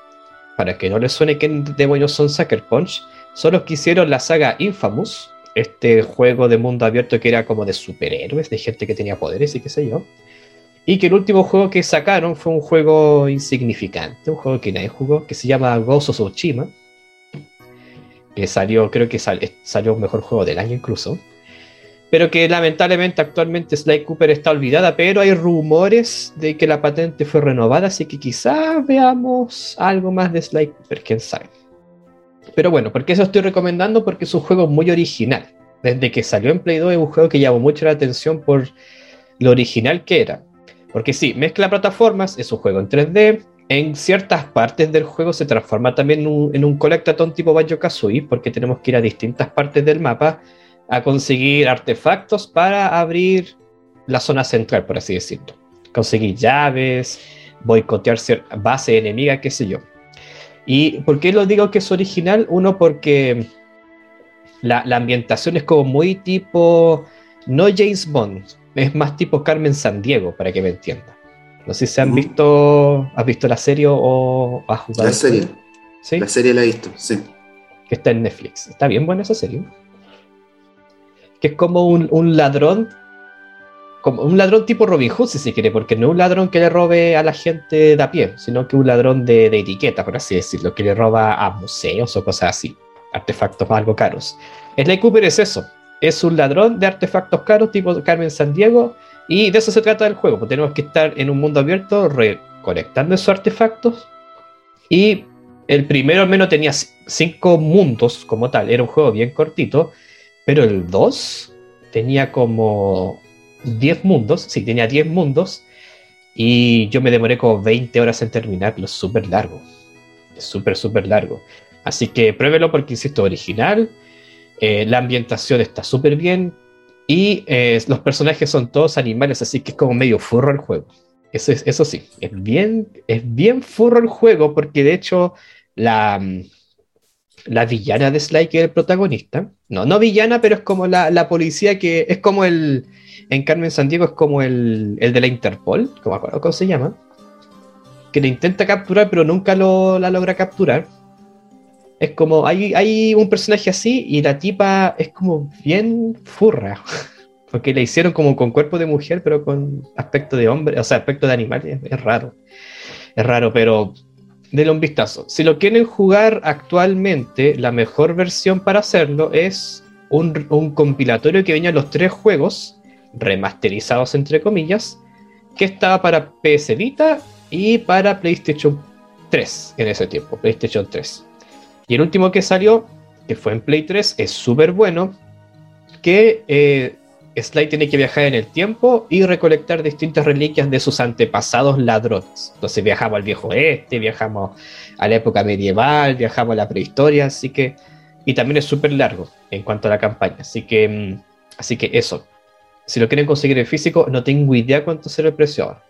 Speaker 1: Para que no les suene qué demonios son Sucker Punch, son los que hicieron la saga Infamous, este juego de mundo abierto que era como de superhéroes, de gente que tenía poderes y qué sé yo. Y que el último juego que sacaron fue un juego insignificante, un juego que nadie jugó, que se llama Ghost of Tsushima. Que salió, creo que salió un mejor juego del año incluso pero que lamentablemente actualmente Sly Cooper está olvidada, pero hay rumores de que la patente fue renovada, así que quizás veamos algo más de Sly Cooper, quién sabe. Pero bueno, ¿por qué eso estoy recomendando? Porque es un juego muy original. Desde que salió en Play 2 es un juego que llamó mucho la atención por lo original que era. Porque sí, mezcla plataformas, es un juego en 3D, en ciertas partes del juego se transforma también en un, en un collectathon tipo Banjo Kazooie, porque tenemos que ir a distintas partes del mapa a conseguir artefactos para abrir la zona central, por así decirlo. conseguir llaves, boicotear base enemiga, qué sé yo. ¿Y por qué lo digo que es original? Uno, porque la, ambientación es como muy tipo, no James Bond, es más tipo Carmen San Diego, para que me entienda. No sé si han visto, ¿has visto la serie o has jugado?
Speaker 2: La serie. ¿Sí? La serie la he visto, sí.
Speaker 1: Que está en Netflix. Está bien buena esa serie. Que es como un, un ladrón como un ladrón tipo Robin Hood, si se quiere, porque no es un ladrón que le robe a la gente de a pie, sino que un ladrón de, etiqueta, por así decirlo, que le roba a museos o cosas así, artefactos algo caros. Sly Cooper es eso, es un ladrón de artefactos caros tipo Carmen San Diego, y de eso se trata el juego, pues tenemos que estar en un mundo abierto recolectando esos artefactos, y el primero al menos tenía cinco mundos como tal, era un juego bien cortito, pero el 2 tenía como 10 mundos, sí, tenía 10 mundos, y yo me demoré como 20 horas en terminarlo, es súper largo, es súper, súper largo. Así que pruébelo porque, insisto, original, eh, la ambientación está súper bien, y eh, los personajes son todos animales, así que es como medio furro el juego. Eso, es, eso sí, es bien, es bien furro el juego porque de hecho la, la villana de Sly, que es el protagonista, no, no villana, pero es como la, la policía que es como el, en Carmen Sandiego es como el, el de la Interpol, como acuerdo cómo se llama, que le intenta capturar pero nunca lo, la logra capturar. Es como, hay, hay un personaje así y la tipa es como bien furra, (laughs) porque la hicieron como con cuerpo de mujer pero con aspecto de hombre, o sea, aspecto de animal, es, raro. Es raro, pero denle un vistazo. Si lo quieren jugar actualmente, la mejor versión para hacerlo es un, un compilatorio que venía los tres juegos remasterizados entre comillas, que estaba para PS Vita y para PlayStation 3 en ese tiempo, PlayStation 3. Y el último que salió, que fue en Play 3, es súper bueno, que eh, Sly tiene que viajar en el tiempo y recolectar distintas reliquias de sus antepasados ladrones. Entonces viajamos al viejo oeste, viajamos a la época medieval, viajamos a la prehistoria, así que... Y también es súper largo en cuanto a la campaña, así que... Mm, así que eso, si lo quieren conseguir en físico, no tengo idea cuánto será el precio ahora.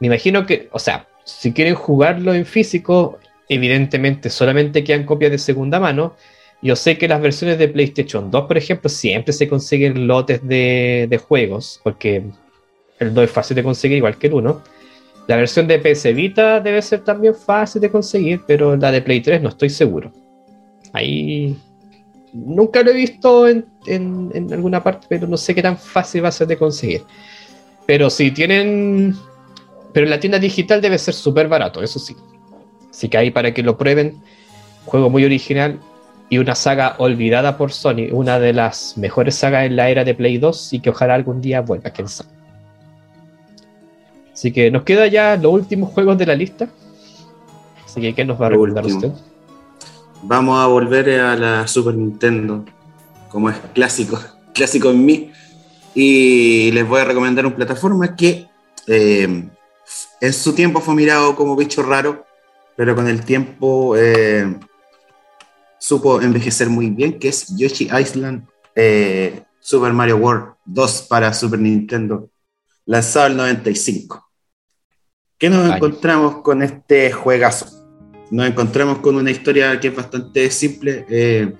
Speaker 1: Me imagino que, o sea, si quieren jugarlo en físico, evidentemente solamente quedan copias de segunda mano. Yo sé que las versiones de PlayStation 2, por ejemplo, siempre se consiguen lotes de, juegos, porque el 2 es fácil de conseguir igual que el 1. La versión de PS Vita debe ser también fácil de conseguir, pero la de Play 3 no estoy seguro. Ahí nunca lo he visto en, alguna parte, pero no sé qué tan fácil va a ser de conseguir. Pero si tienen. Pero en la tienda digital debe ser súper barato, eso sí. Así que ahí para que lo prueben. Juego muy original y una saga olvidada por Sony. Una de las mejores sagas en la era de Play 2 y que ojalá algún día vuelva, quién sabe. Así que nos queda ya los últimos juegos de la lista. Así que, ¿qué nos va a recordar usted?
Speaker 2: Vamos a volver a la Super Nintendo, como es clásico, (laughs) clásico en mí. Y les voy a recomendar una plataforma que eh, en su tiempo fue mirado como bicho raro, pero con el tiempo eh, supo envejecer muy bien, que es Yoshi Island eh, Super Mario World 2 para Super Nintendo, lanzado en 95. ¿Qué nos encontramos con este juegazo? Nos encontramos con una historia que es bastante simple. Eh,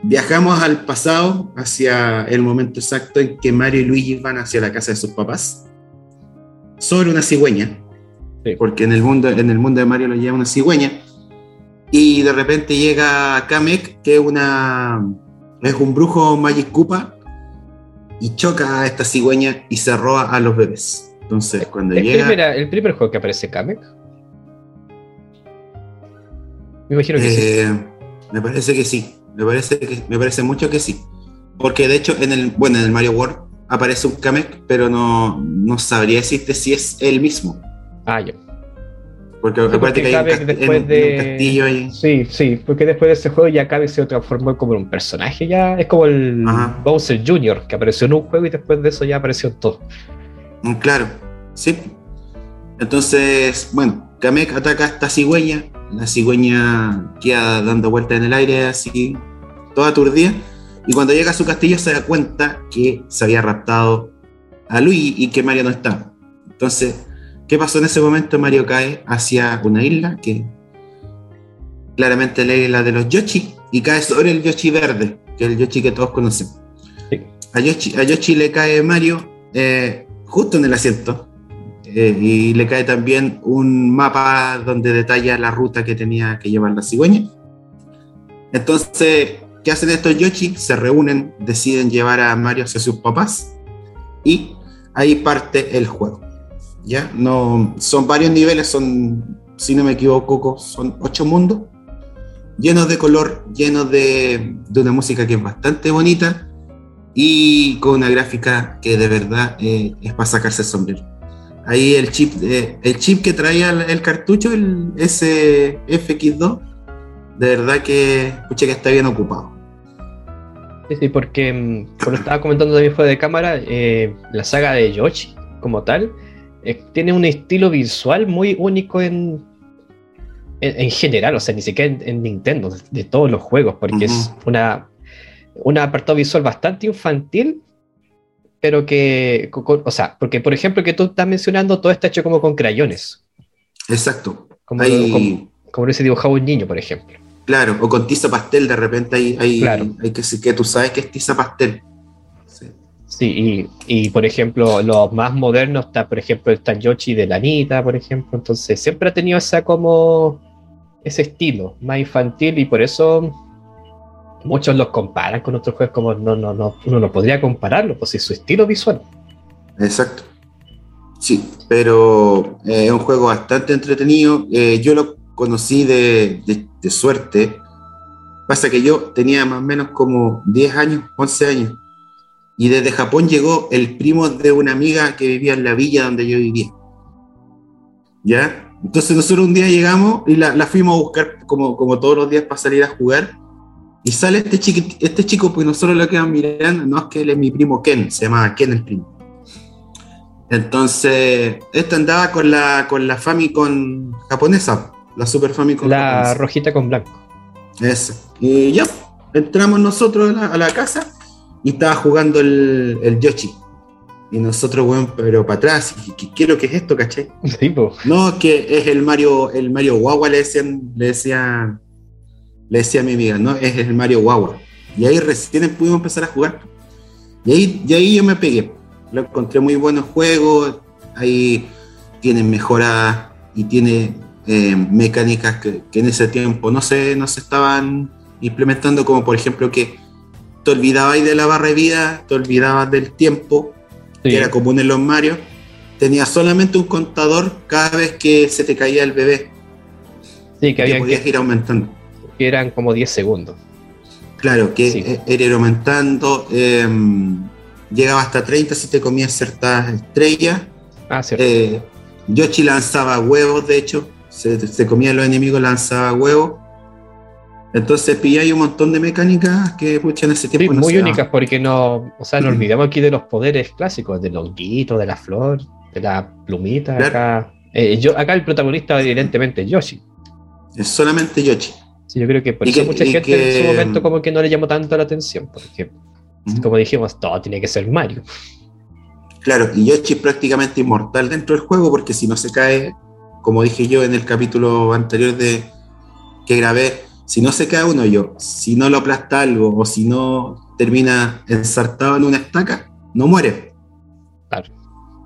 Speaker 2: viajamos al pasado, hacia el momento exacto en que Mario y Luigi van hacia la casa de sus papás, sobre una cigüeña, porque en el, mundo, en el mundo de Mario lo llama una cigüeña, y de repente llega Kamek, que es, una, es un brujo Magic Koopa, y choca a esta cigüeña y se roba a los bebés. Entonces, cuando llega.
Speaker 1: el primer juego que aparece Kamek?
Speaker 2: Me imagino que sí. Eh, me parece que sí. Me parece, que, me parece mucho que sí. Porque de hecho, en el, bueno, en el Mario World aparece un Kamek, pero no, no sabría decirte si es él mismo.
Speaker 1: Ah, ya.
Speaker 2: Porque aparte que hay un, después de... castillo ahí.
Speaker 1: Sí, sí, porque después de ese juego ya Kamek se transformó como un personaje ya. Es como el Bowser Jr., que apareció en un juego y después de eso ya apareció en todo.
Speaker 2: Mm, claro, sí. Entonces, bueno, Kamek ataca a esta cigüeña la cigüeña queda dando vueltas en el aire así, toda aturdida. Y cuando llega a su castillo se da cuenta que se había raptado a Luigi y que Mario no está. Entonces, ¿qué pasó en ese momento? Mario cae hacia una isla que claramente la isla de los Yoshi y cae sobre el Yoshi verde, que es el Yoshi que todos conocen. A, Yoshi, le cae Mario eh, justo en el asiento eh, y le cae también un mapa donde detalla la ruta que tenía que llevar la cigüeña. Entonces, ¿qué hacen estos Yoshi? Se reúnen, deciden llevar a Mario hacia sus papás y ahí parte el juego. ¿Ya? No, son varios niveles, son, si no me equivoco, son ocho mundos llenos de color, llenos de, una música que es bastante bonita y con una gráfica que de verdad eh, es para sacarse el sombrero. Ahí el chip, eh, el chip que traía el, cartucho, el SFX2, de verdad que, escuché que está bien ocupado.
Speaker 1: Sí, sí, porque mm, como estaba comentando también fuera de cámara, eh, la saga de Yoshi como tal tiene un estilo visual muy único en, en, general, o sea, ni siquiera en, Nintendo, de, todos los juegos, porque es una, un apartado visual bastante infantil, pero que, o sea, porque por ejemplo que tú estás mencionando, todo está hecho como con crayones.
Speaker 2: Exacto.
Speaker 1: Como, como, como ese dibujado un niño, por ejemplo.
Speaker 2: Claro, o con tiza pastel, de repente hay, hay, hay que, que tú sabes que es tiza pastel.
Speaker 1: Sí, y, por ejemplo, los más modernos está, por ejemplo, el Yoshi de la Anita, por ejemplo. Entonces, siempre ha tenido esa como ese estilo más infantil y por eso muchos los comparan con otros juegos como no, no, no, uno no podría compararlo, pues es su estilo visual.
Speaker 2: Exacto. Sí, pero eh, es un juego bastante entretenido. Eh, yo lo conocí de, de, suerte. Pasa que yo tenía más o menos como 10 años, 11 años. Y desde Japón llegó el primo de una amiga que vivía en la villa donde yo vivía. ¿Ya? Entonces nosotros un día llegamos y la, fuimos a buscar como, como todos los días para salir a jugar. Y sale este, este chico, pues nosotros lo quedamos mirando, no es que él es mi primo Ken, se llamaba Ken el primo. Entonces, este andaba con la, con la Famicom japonesa, la Super Famicom.
Speaker 1: La rojita con blanco.
Speaker 2: Eso. Y ya, entramos nosotros a la, casa y estaba jugando el, el Yoshi. Y nosotros, bueno, pero para atrás, ¿qué, qué, lo que es esto, caché? Sí, No, que es el Mario, el Mario Guagua, le decían, le decía, le decía a mi amiga, no, es el Mario Guagua. Y ahí recién pudimos empezar a jugar. Y ahí, y ahí yo me pegué. Lo encontré muy buenos juegos, ahí tiene mejoras y tiene eh, mecánicas que, en ese tiempo no se, no se estaban implementando, como por ejemplo que te olvidabas de la barra de vida, te olvidabas del tiempo, que era común en los Mario, tenía solamente un contador cada vez que se te caía el bebé.
Speaker 1: Sí, que, había
Speaker 2: podías ir aumentando.
Speaker 1: Que eran como 10 segundos.
Speaker 2: Claro, que era ir aumentando. Em, llegaba hasta 30 si te comías ciertas estrellas.
Speaker 1: Ah, cierto.
Speaker 2: Eh, Yoshi lanzaba huevos, de hecho. Se, se comía los enemigos, lanzaba huevos. Entonces pilláis un montón de mecánicas que pucha, en ese tiempo.
Speaker 1: Sí, muy únicas, porque no, o sea, no olvidamos aquí de los poderes clásicos, del honguito, de la flor, de la plumita. Acá, eh, yo, acá el protagonista, evidentemente, es Yoshi.
Speaker 2: Es solamente Yoshi.
Speaker 1: Sí, yo creo que por eso mucha gente en su momento como que no le llamó tanto la atención, porque como dijimos, todo tiene que ser Mario.
Speaker 2: Claro, y Yoshi es prácticamente inmortal dentro del juego, porque si no se cae, como dije yo en el capítulo anterior de que grabé, si no se cae uno yo, si no lo aplasta algo o si no termina ensartado en una estaca, no muere.
Speaker 1: Claro.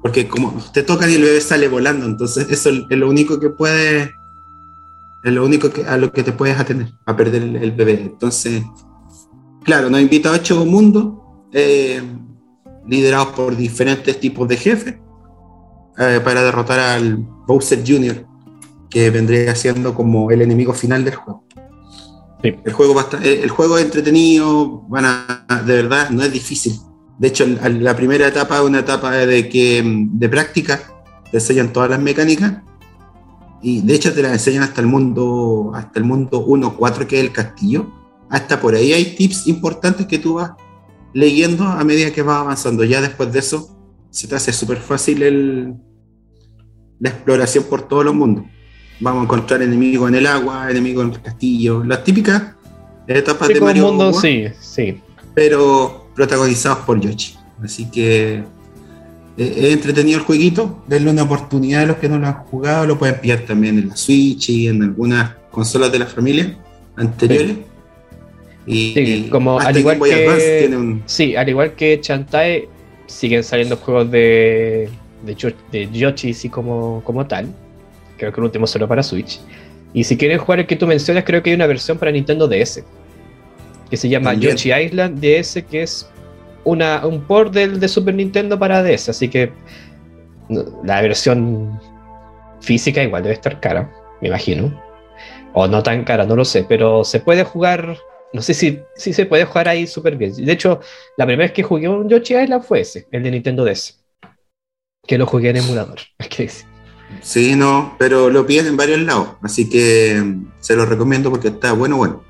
Speaker 2: Porque como te toca y el bebé sale volando, entonces eso es lo único que puede, es lo único que, a lo que te puedes atener, a perder el, bebé. Entonces, claro, nos invita a ocho mundos, eh, liderados por diferentes tipos de jefes, eh, para derrotar al Bowser Jr., que vendría siendo como el enemigo final del juego. El, juego eh, el juego es entretenido, de verdad, no es difícil. De hecho, la primera etapa es una etapa de, que, de práctica, te enseñan todas las mecánicas y de hecho te las enseñan hasta el mundo hasta el mundo 1-4 que es el castillo. Hasta por ahí hay tips importantes que tú vas leyendo a medida que vas avanzando. Ya después de eso se te hace súper fácil el, la exploración por todos los mundos vamos a encontrar enemigos en el agua, enemigos en el castillo, las típicas etapas de Mario
Speaker 1: mundo, sí, sí.
Speaker 2: Pero protagonizados por Yoshi. Así que Eh, entretenido el jueguito, denle una oportunidad a los que no lo han jugado, lo pueden pillar también en la Switch y en algunas consolas de la familia anteriores.
Speaker 1: Y, sí, como al igual que sí, al igual que Chantae siguen saliendo juegos de de, de Yoshi sí como, como tal. Creo que el último solo para Switch. Y si quieren jugar el que tú mencionas, creo que hay una versión para Nintendo DS. Que se llama Yoshi Island DS, que es una, un port del, de Super Nintendo para DS. Así que la versión física igual debe estar cara, me imagino. O no tan cara, no lo sé. Pero se puede jugar no sé si, si se puede jugar ahí súper bien. De hecho, la primera vez que jugué un Yoshi Island fue ese, el de Nintendo DS que lo jugué en emulador. (laughs)
Speaker 2: Sí, no, pero lo pides en varios lados, así que mm, se lo recomiendo porque está bueno, bueno.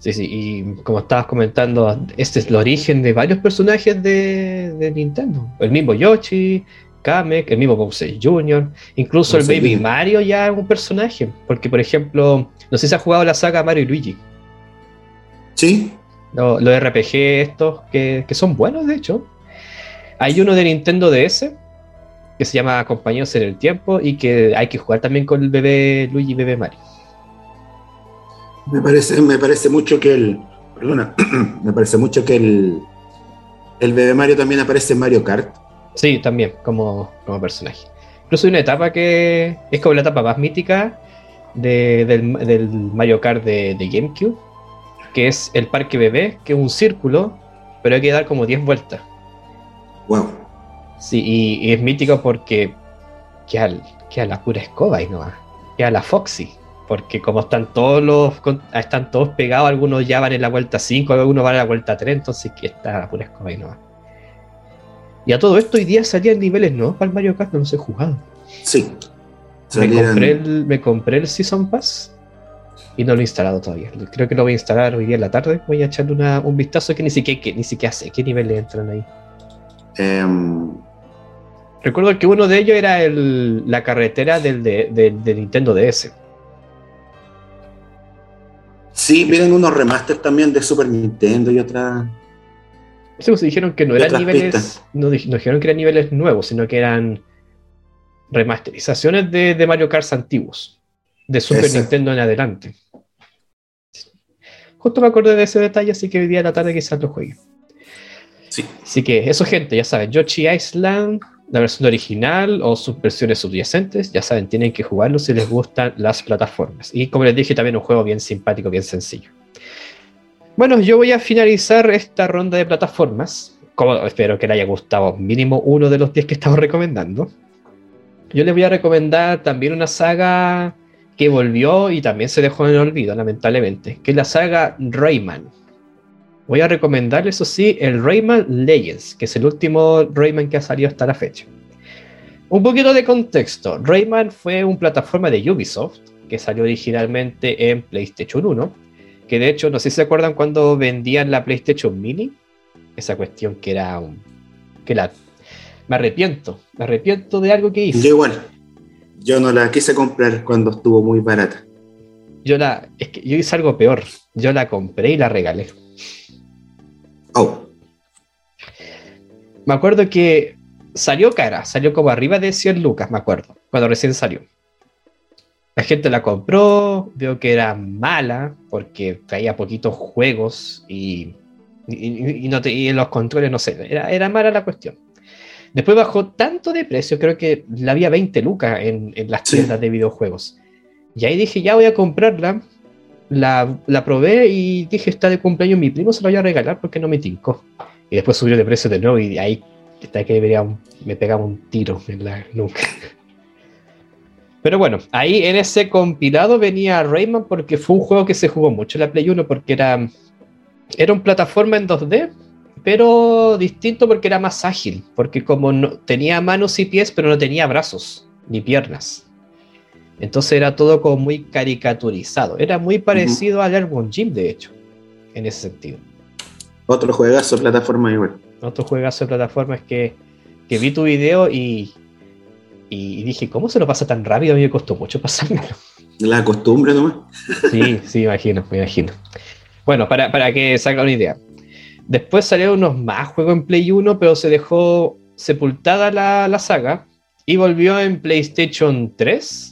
Speaker 1: Sí, sí, y como estabas comentando, este es el origen de varios personajes de, Nintendo. El mismo Yoshi, Kamek, el mismo Bowser Jr., incluso el Baby Mario ya es un personaje. Porque, por ejemplo, no sé si has jugado la saga Mario y Luigi.
Speaker 2: Sí.
Speaker 1: Los RPG estos, que, que son buenos, de hecho. Hay uno de Nintendo DS que se llama Compañeros en el Tiempo y que hay que jugar también con el bebé Luigi y bebé Mario.
Speaker 2: Me parece, me parece mucho que el. Perdona, (clears throat) me parece mucho que el. El bebé Mario también aparece en Mario Kart.
Speaker 1: Sí, también, como, como personaje. Incluso hay una etapa que es como la etapa más mítica del, Mario Kart de, de, GameCube, que es el parque bebé, que es un círculo, pero hay que dar como 10 vueltas.
Speaker 2: Wow.
Speaker 1: Sí, y, es mítico porque queda, a la pura escoba y no queda la Foxy. Porque como están todos los están todos pegados, algunos ya van en la vuelta 5, algunos van en la vuelta 3, entonces que está pura escoba y no Y a todo esto hoy día salían niveles nuevos para el Mario Kart, no los he jugado.
Speaker 2: Sí.
Speaker 1: Me, compré el, me compré el Season Pass y no lo he instalado todavía. Creo que lo voy a instalar hoy día en la tarde. Voy a echarle un vistazo que ni siquiera, que, ni siquiera sé qué niveles entran ahí. Eh, Recuerdo que uno de ellos era la carretera del de, Nintendo DS.
Speaker 2: Sí, vienen unos remasters también de Super Nintendo y otra.
Speaker 1: Se dijeron que no eran niveles. No, dijeron que eran niveles nuevos, sino que eran remasterizaciones de, Mario Kart antiguos. De Super Nintendo en adelante. Justo me acordé de ese detalle, así que hoy día a la tarde quizás lo juegue.
Speaker 2: Sí.
Speaker 1: Así que eso, gente, ya saben, Yoshi Island la versión original o sus versiones subyacentes, ya saben, tienen que jugarlo si les gustan las plataformas. Y como les dije, también un juego bien simpático, bien sencillo. Bueno, yo voy a finalizar esta ronda de plataformas. Como espero que le haya gustado mínimo uno de los 10 que estamos recomendando. Yo les voy a recomendar también una saga que volvió y también se dejó en el olvido, lamentablemente, que es la saga Rayman. Voy a recomendar, eso sí, el Rayman Legends, que es el último Rayman que ha salido hasta la fecha. Un poquito de contexto. Rayman fue una plataforma de Ubisoft que salió originalmente en PlayStation 1. Que de hecho, no sé si se acuerdan cuando vendían la PlayStation Mini. Esa cuestión que era un. que la. Me arrepiento. Me arrepiento de algo que hice.
Speaker 2: Yo igual. Yo no la quise comprar cuando estuvo muy barata.
Speaker 1: Yo la. Es que yo hice algo peor. Yo la compré y la regalé.
Speaker 2: Oh.
Speaker 1: Me acuerdo que salió cara, salió como arriba de 100 lucas, me acuerdo, cuando recién salió. La gente la compró, vio que era mala porque traía poquitos juegos y, y, no los controles, no sé, era, era, mala la cuestión. Después bajó tanto de precio, creo que la había 20 lucas en, las tiendas de videojuegos. Y ahí dije, ya voy a comprarla la, la, probé y dije, está de cumpleaños mi primo, se lo voy a regalar porque no me tincó. Y después subió de precio de nuevo y ahí está que debería, me pegaba un tiro en la nuca. (laughs) Pero bueno, ahí en ese compilado venía Rayman porque fue un juego que se jugó mucho en la Play 1 porque era, era un plataforma en 2D, pero distinto porque era más ágil, porque como no, tenía manos y pies, pero no tenía brazos ni piernas. Entonces era todo como muy caricaturizado. Era muy parecido al Airborne Gym, de hecho, en ese sentido.
Speaker 2: Otro juegazo de plataforma igual.
Speaker 1: Otro juegazo de plataforma es que, que vi tu video y, y dije, ¿cómo se lo pasa tan rápido? A mí me costó mucho pasármelo.
Speaker 2: La costumbre nomás.
Speaker 1: Sí, sí, imagino, me imagino. Bueno, para, para que salga una idea. Después salieron unos más juegos en Play 1, pero se dejó sepultada la, la saga y volvió en PlayStation 3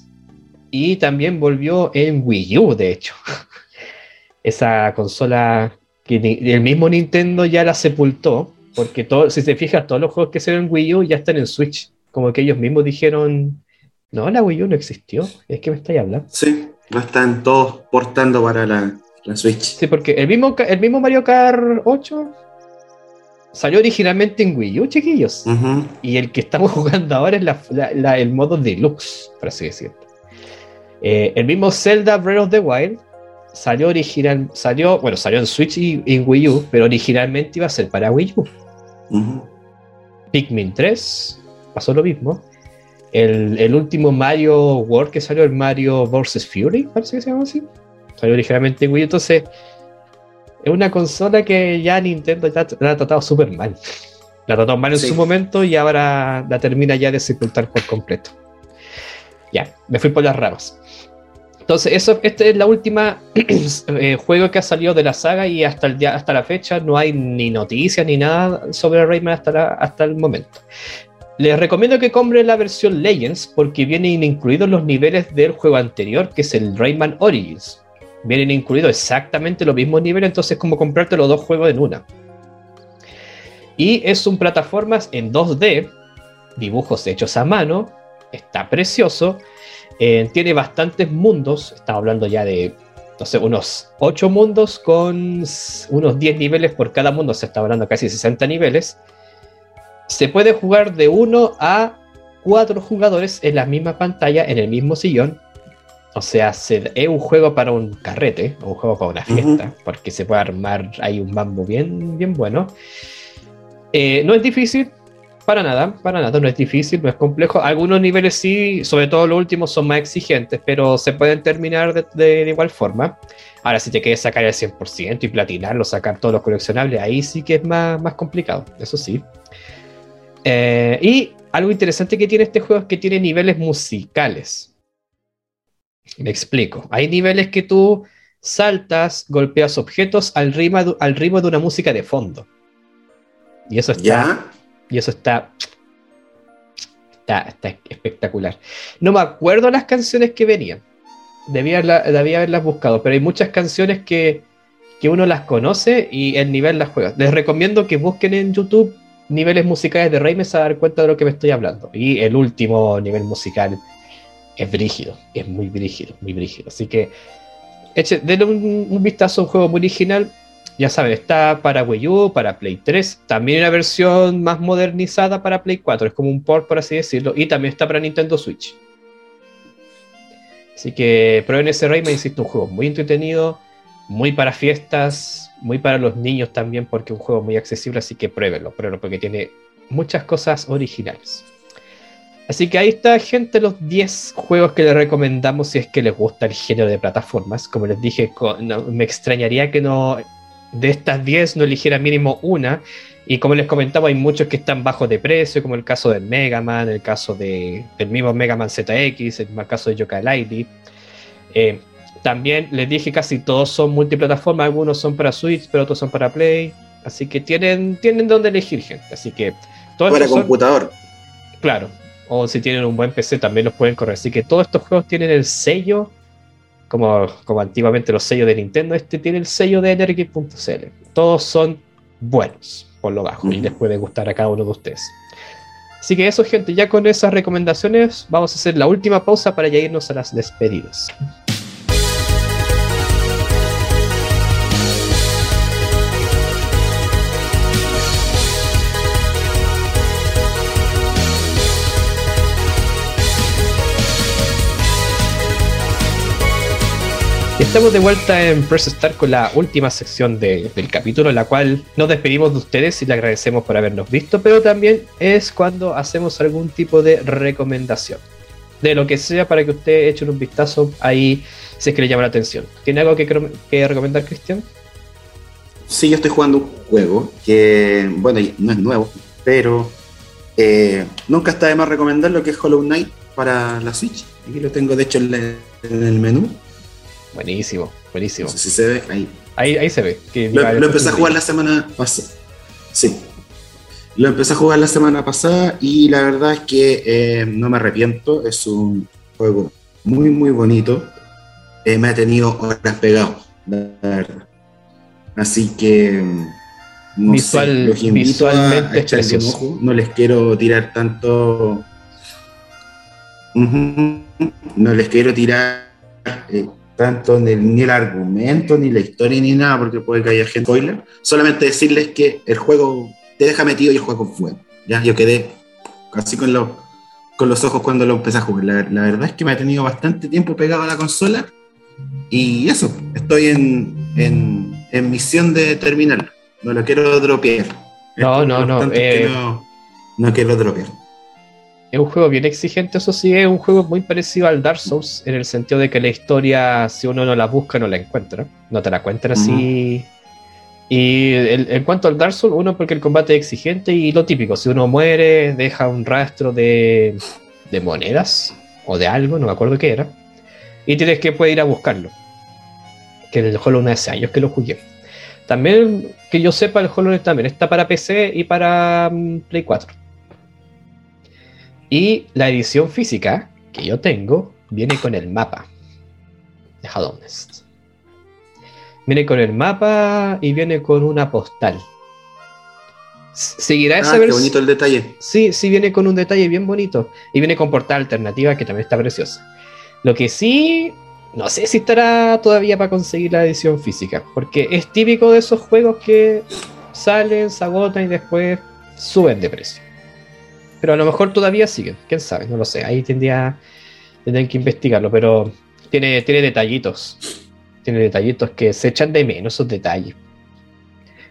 Speaker 1: y también volvió en Wii U, de hecho. (laughs) Esa consola que el mismo Nintendo ya la sepultó, porque todo, si se fijas, todos los juegos que se ven en Wii U ya están en Switch. Como que ellos mismos dijeron, no, la Wii U no existió, es que me estáis hablando.
Speaker 2: Sí, no están todos portando para la, la Switch.
Speaker 1: Sí, porque el mismo, el mismo Mario Kart 8 salió originalmente en Wii U, chiquillos. Y el que estamos (laughs) jugando ahora es la- el modo deluxe, por así decirlo. Eh, el mismo Zelda Breath of the Wild salió original, salió, bueno, salió en Switch y en Wii U, pero originalmente iba a ser para Wii U. Pikmin 3 pasó lo mismo. El, el último Mario World que salió, el Mario vs. Fury, parece que se llama así. Salió originalmente en Wii U. Entonces, es una consola que ya Nintendo ya la ha tratado súper mal. La trató mal en
Speaker 2: Sí.
Speaker 1: su momento y ahora la termina ya de sepultar por completo. Ya, me fui por las ramas. Entonces, eso, este es la última (clears throat) eh, juego que ha salido de la saga y hasta, el día, hasta la fecha no hay ni noticias ni nada sobre Rayman hasta, hasta el momento. Les recomiendo que compren la versión Legends porque vienen incluidos los niveles del juego anterior, que es el Rayman Origins. Vienen incluidos exactamente los mismos niveles, entonces es como comprarte los dos juegos en una. Y es un plataformas en 2D, dibujos hechos a mano, está precioso, eh, tiene bastantes mundos, estamos hablando ya de, no sé, unos 8 mundos con unos 10 niveles por cada mundo, se está hablando casi 60 niveles. Se puede jugar de 1 a 4 jugadores en la misma pantalla, en el mismo sillón. O sea, se- es un juego para un carrete, un juego para una fiesta, porque se puede armar ahí un mambo bien, bien bueno. Eh, no es difícil, para nada, para nada, no es difícil, no es complejo. Algunos niveles sí, sobre todo los últimos, son más exigentes, pero se pueden terminar de, igual forma. Ahora, si te quieres sacar el 100% y platinarlo, sacar todos los coleccionables, ahí sí que es más, más complicado, eso sí. Eh, y algo interesante que tiene este juego es que tiene niveles musicales. Me explico. Hay niveles que tú saltas, golpeas objetos al de- al ritmo de una música de fondo. Y eso está,
Speaker 2: ¿Ya?
Speaker 1: Y eso está, está, está espectacular. No me acuerdo las canciones que venían. Debía, debía haberlas buscado, pero hay muchas canciones que, que uno las conoce y el nivel las juega. Les recomiendo que busquen en YouTube niveles musicales de Rayman a dar cuenta de lo que me estoy hablando. Y el último nivel musical es brígido, es muy brígido, muy brígido. Así que eche, denle un, un vistazo a un juego muy original. Ya saben, está para Wii U, para Play 3, también una versión más modernizada para Play 4, es como un port por así decirlo, y también está para Nintendo Switch. Así que prueben ese Rayman, insisto, un juego muy entretenido, muy para fiestas, muy para los niños también, porque es un juego muy accesible, así que pruébenlo, pruébenlo, porque tiene muchas cosas originales. Así que ahí está, gente, los 10 juegos que les recomendamos si es que les gusta el género de plataformas. Como les dije, me extrañaría que no de estas 10 no eligiera mínimo una. Y como les comentaba, hay muchos que están bajos de precio, como el caso de Mega Man, el caso de, del mismo Mega Man ZX, el caso de Yokai Lady. Eh, también les dije casi todos son multiplataformas, algunos son para Switch, pero otros son para Play. Así que tienen, tienen donde elegir, gente. Así que todos
Speaker 2: Para
Speaker 1: son-
Speaker 2: computador.
Speaker 1: Claro. O si tienen un buen PC también los pueden correr. Así que todos estos juegos tienen el sello, como, como antiguamente los sellos de Nintendo, este tiene el sello de Energy.cl. Todos son buenos, por lo bajo, y les puede gustar a cada uno de ustedes. Así que eso, gente, ya con esas recomendaciones vamos a hacer la última pausa para ya irnos a las despedidas. Estamos de vuelta en Press Start con la última sección de- del capítulo, en la cual nos despedimos de ustedes y le agradecemos por habernos visto, pero también es cuando hacemos algún tipo de recomendación. De lo que sea para que usted eche un vistazo ahí si es que le llama la atención. ¿Tiene algo que, que recomendar, Cristian?
Speaker 2: Sí, yo estoy jugando un juego que, bueno, no es nuevo, pero eh, nunca está de más recomendar lo que es Hollow Knight para la Switch. Aquí lo tengo, de hecho, en el menú.
Speaker 1: Buenísimo, buenísimo.
Speaker 2: No sé si se ve ahí.
Speaker 1: Ahí, ahí se ve. Que
Speaker 2: Lo, lo empecé a jugar la semana pasada. Sí. Lo empecé a jugar la semana pasada y la verdad es que eh, no me arrepiento. Es un juego muy, muy bonito. Eh, me ha tenido horas pegado, la verdad. Así que. No
Speaker 1: Visual,
Speaker 2: sé, los invito
Speaker 1: visualmente
Speaker 2: a echarle un
Speaker 1: precioso.
Speaker 2: ojo. No les quiero tirar tanto. No les quiero tirar eh, tanto ni el, ni el argumento, ni la historia, ni nada, porque puede que haya gente spoiler. Solamente decirles que el juego te deja metido y el juego fuego. ¿ya? Yo quedé casi con, los con los ojos cuando lo empecé a jugar. La, la verdad es que me ha tenido bastante tiempo pegado a la consola. Y eso, estoy en, en, en misión de terminarlo. No lo quiero dropear.
Speaker 1: No, no, no, eh,
Speaker 2: no, no quiero dropear.
Speaker 1: Es un juego bien exigente, eso sí, es un juego muy parecido al Dark Souls, en el sentido de que la historia, si uno no la busca, no la encuentra. No te la cuentan así. Y el- en cuanto al Dark Souls, uno, porque el combate es exigente y lo típico, si uno muere, deja un rastro de, de monedas o de algo, no me acuerdo qué era, y tienes que poder ir a buscarlo. Que en el Hollow Knight hace años que lo jugué. También, que yo sepa, el Hollow Knight también está para PC y para mm, Play 4. Y la edición física que yo tengo viene con el mapa de Honest. Viene con el mapa y viene con una postal. Seguirá esa
Speaker 2: Ah, qué
Speaker 1: versión.
Speaker 2: bonito el detalle.
Speaker 1: Sí, sí viene con un detalle bien bonito. Y viene con portada alternativa que también está preciosa. Lo que sí, no sé si estará todavía para conseguir la edición física. Porque es típico de esos juegos que salen, se agotan y después suben de precio. Pero a lo mejor todavía siguen, quién sabe, no lo sé. Ahí tendría, tendrían que investigarlo. Pero tiene, tiene detallitos. Tiene detallitos que se echan de menos esos detalles.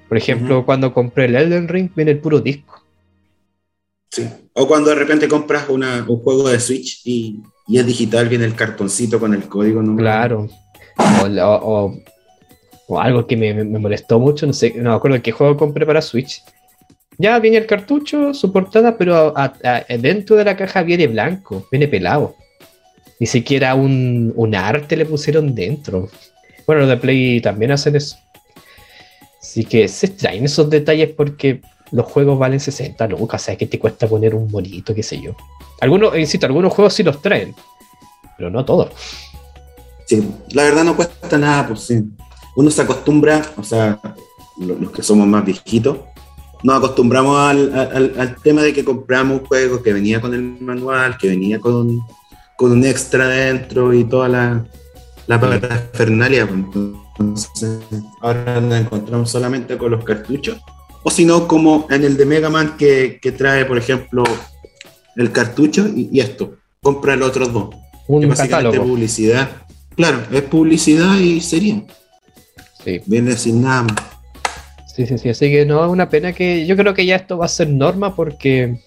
Speaker 1: Por ejemplo, cuando compré el Elden Ring, viene el puro disco.
Speaker 2: Sí. O cuando de repente compras una- un juego de Switch y, y es digital, viene el cartoncito con el código. ¿no?
Speaker 1: Claro. O, o- o algo que me, me- me molestó mucho, no sé, no me acuerdo qué juego compré para Switch. Ya viene el cartucho, su portada, pero dentro de la caja viene blanco, viene pelado. Ni siquiera un, un arte le pusieron dentro. Bueno, los de Play también hacen eso. Así que se extraen esos detalles porque los juegos valen 60 lucas. O sea, que te cuesta poner un bonito, qué sé yo. Algunos, insisto, algunos juegos sí los traen, pero no todos.
Speaker 2: Sí, la verdad no cuesta nada, pues sí. Uno se acostumbra, o sea, lo- los que somos más viejitos, nos acostumbramos al, al- al tema de que compramos un juego que venía con el manual, que venía con, con un extra dentro y toda la, la parafernalia. Entonces, ahora nos encontramos solamente con los cartuchos. O si no, como en el de Mega Man que, que trae, por ejemplo, el cartucho y, y esto. Compra los otros dos. Que
Speaker 1: Un
Speaker 2: básicamente
Speaker 1: catálogo.
Speaker 2: publicidad. Claro, es publicidad y sería.
Speaker 1: Sí.
Speaker 2: Viene sin nada más.
Speaker 1: Sí, sí, sí. Así que no, es una pena que yo creo que ya esto va a ser norma porque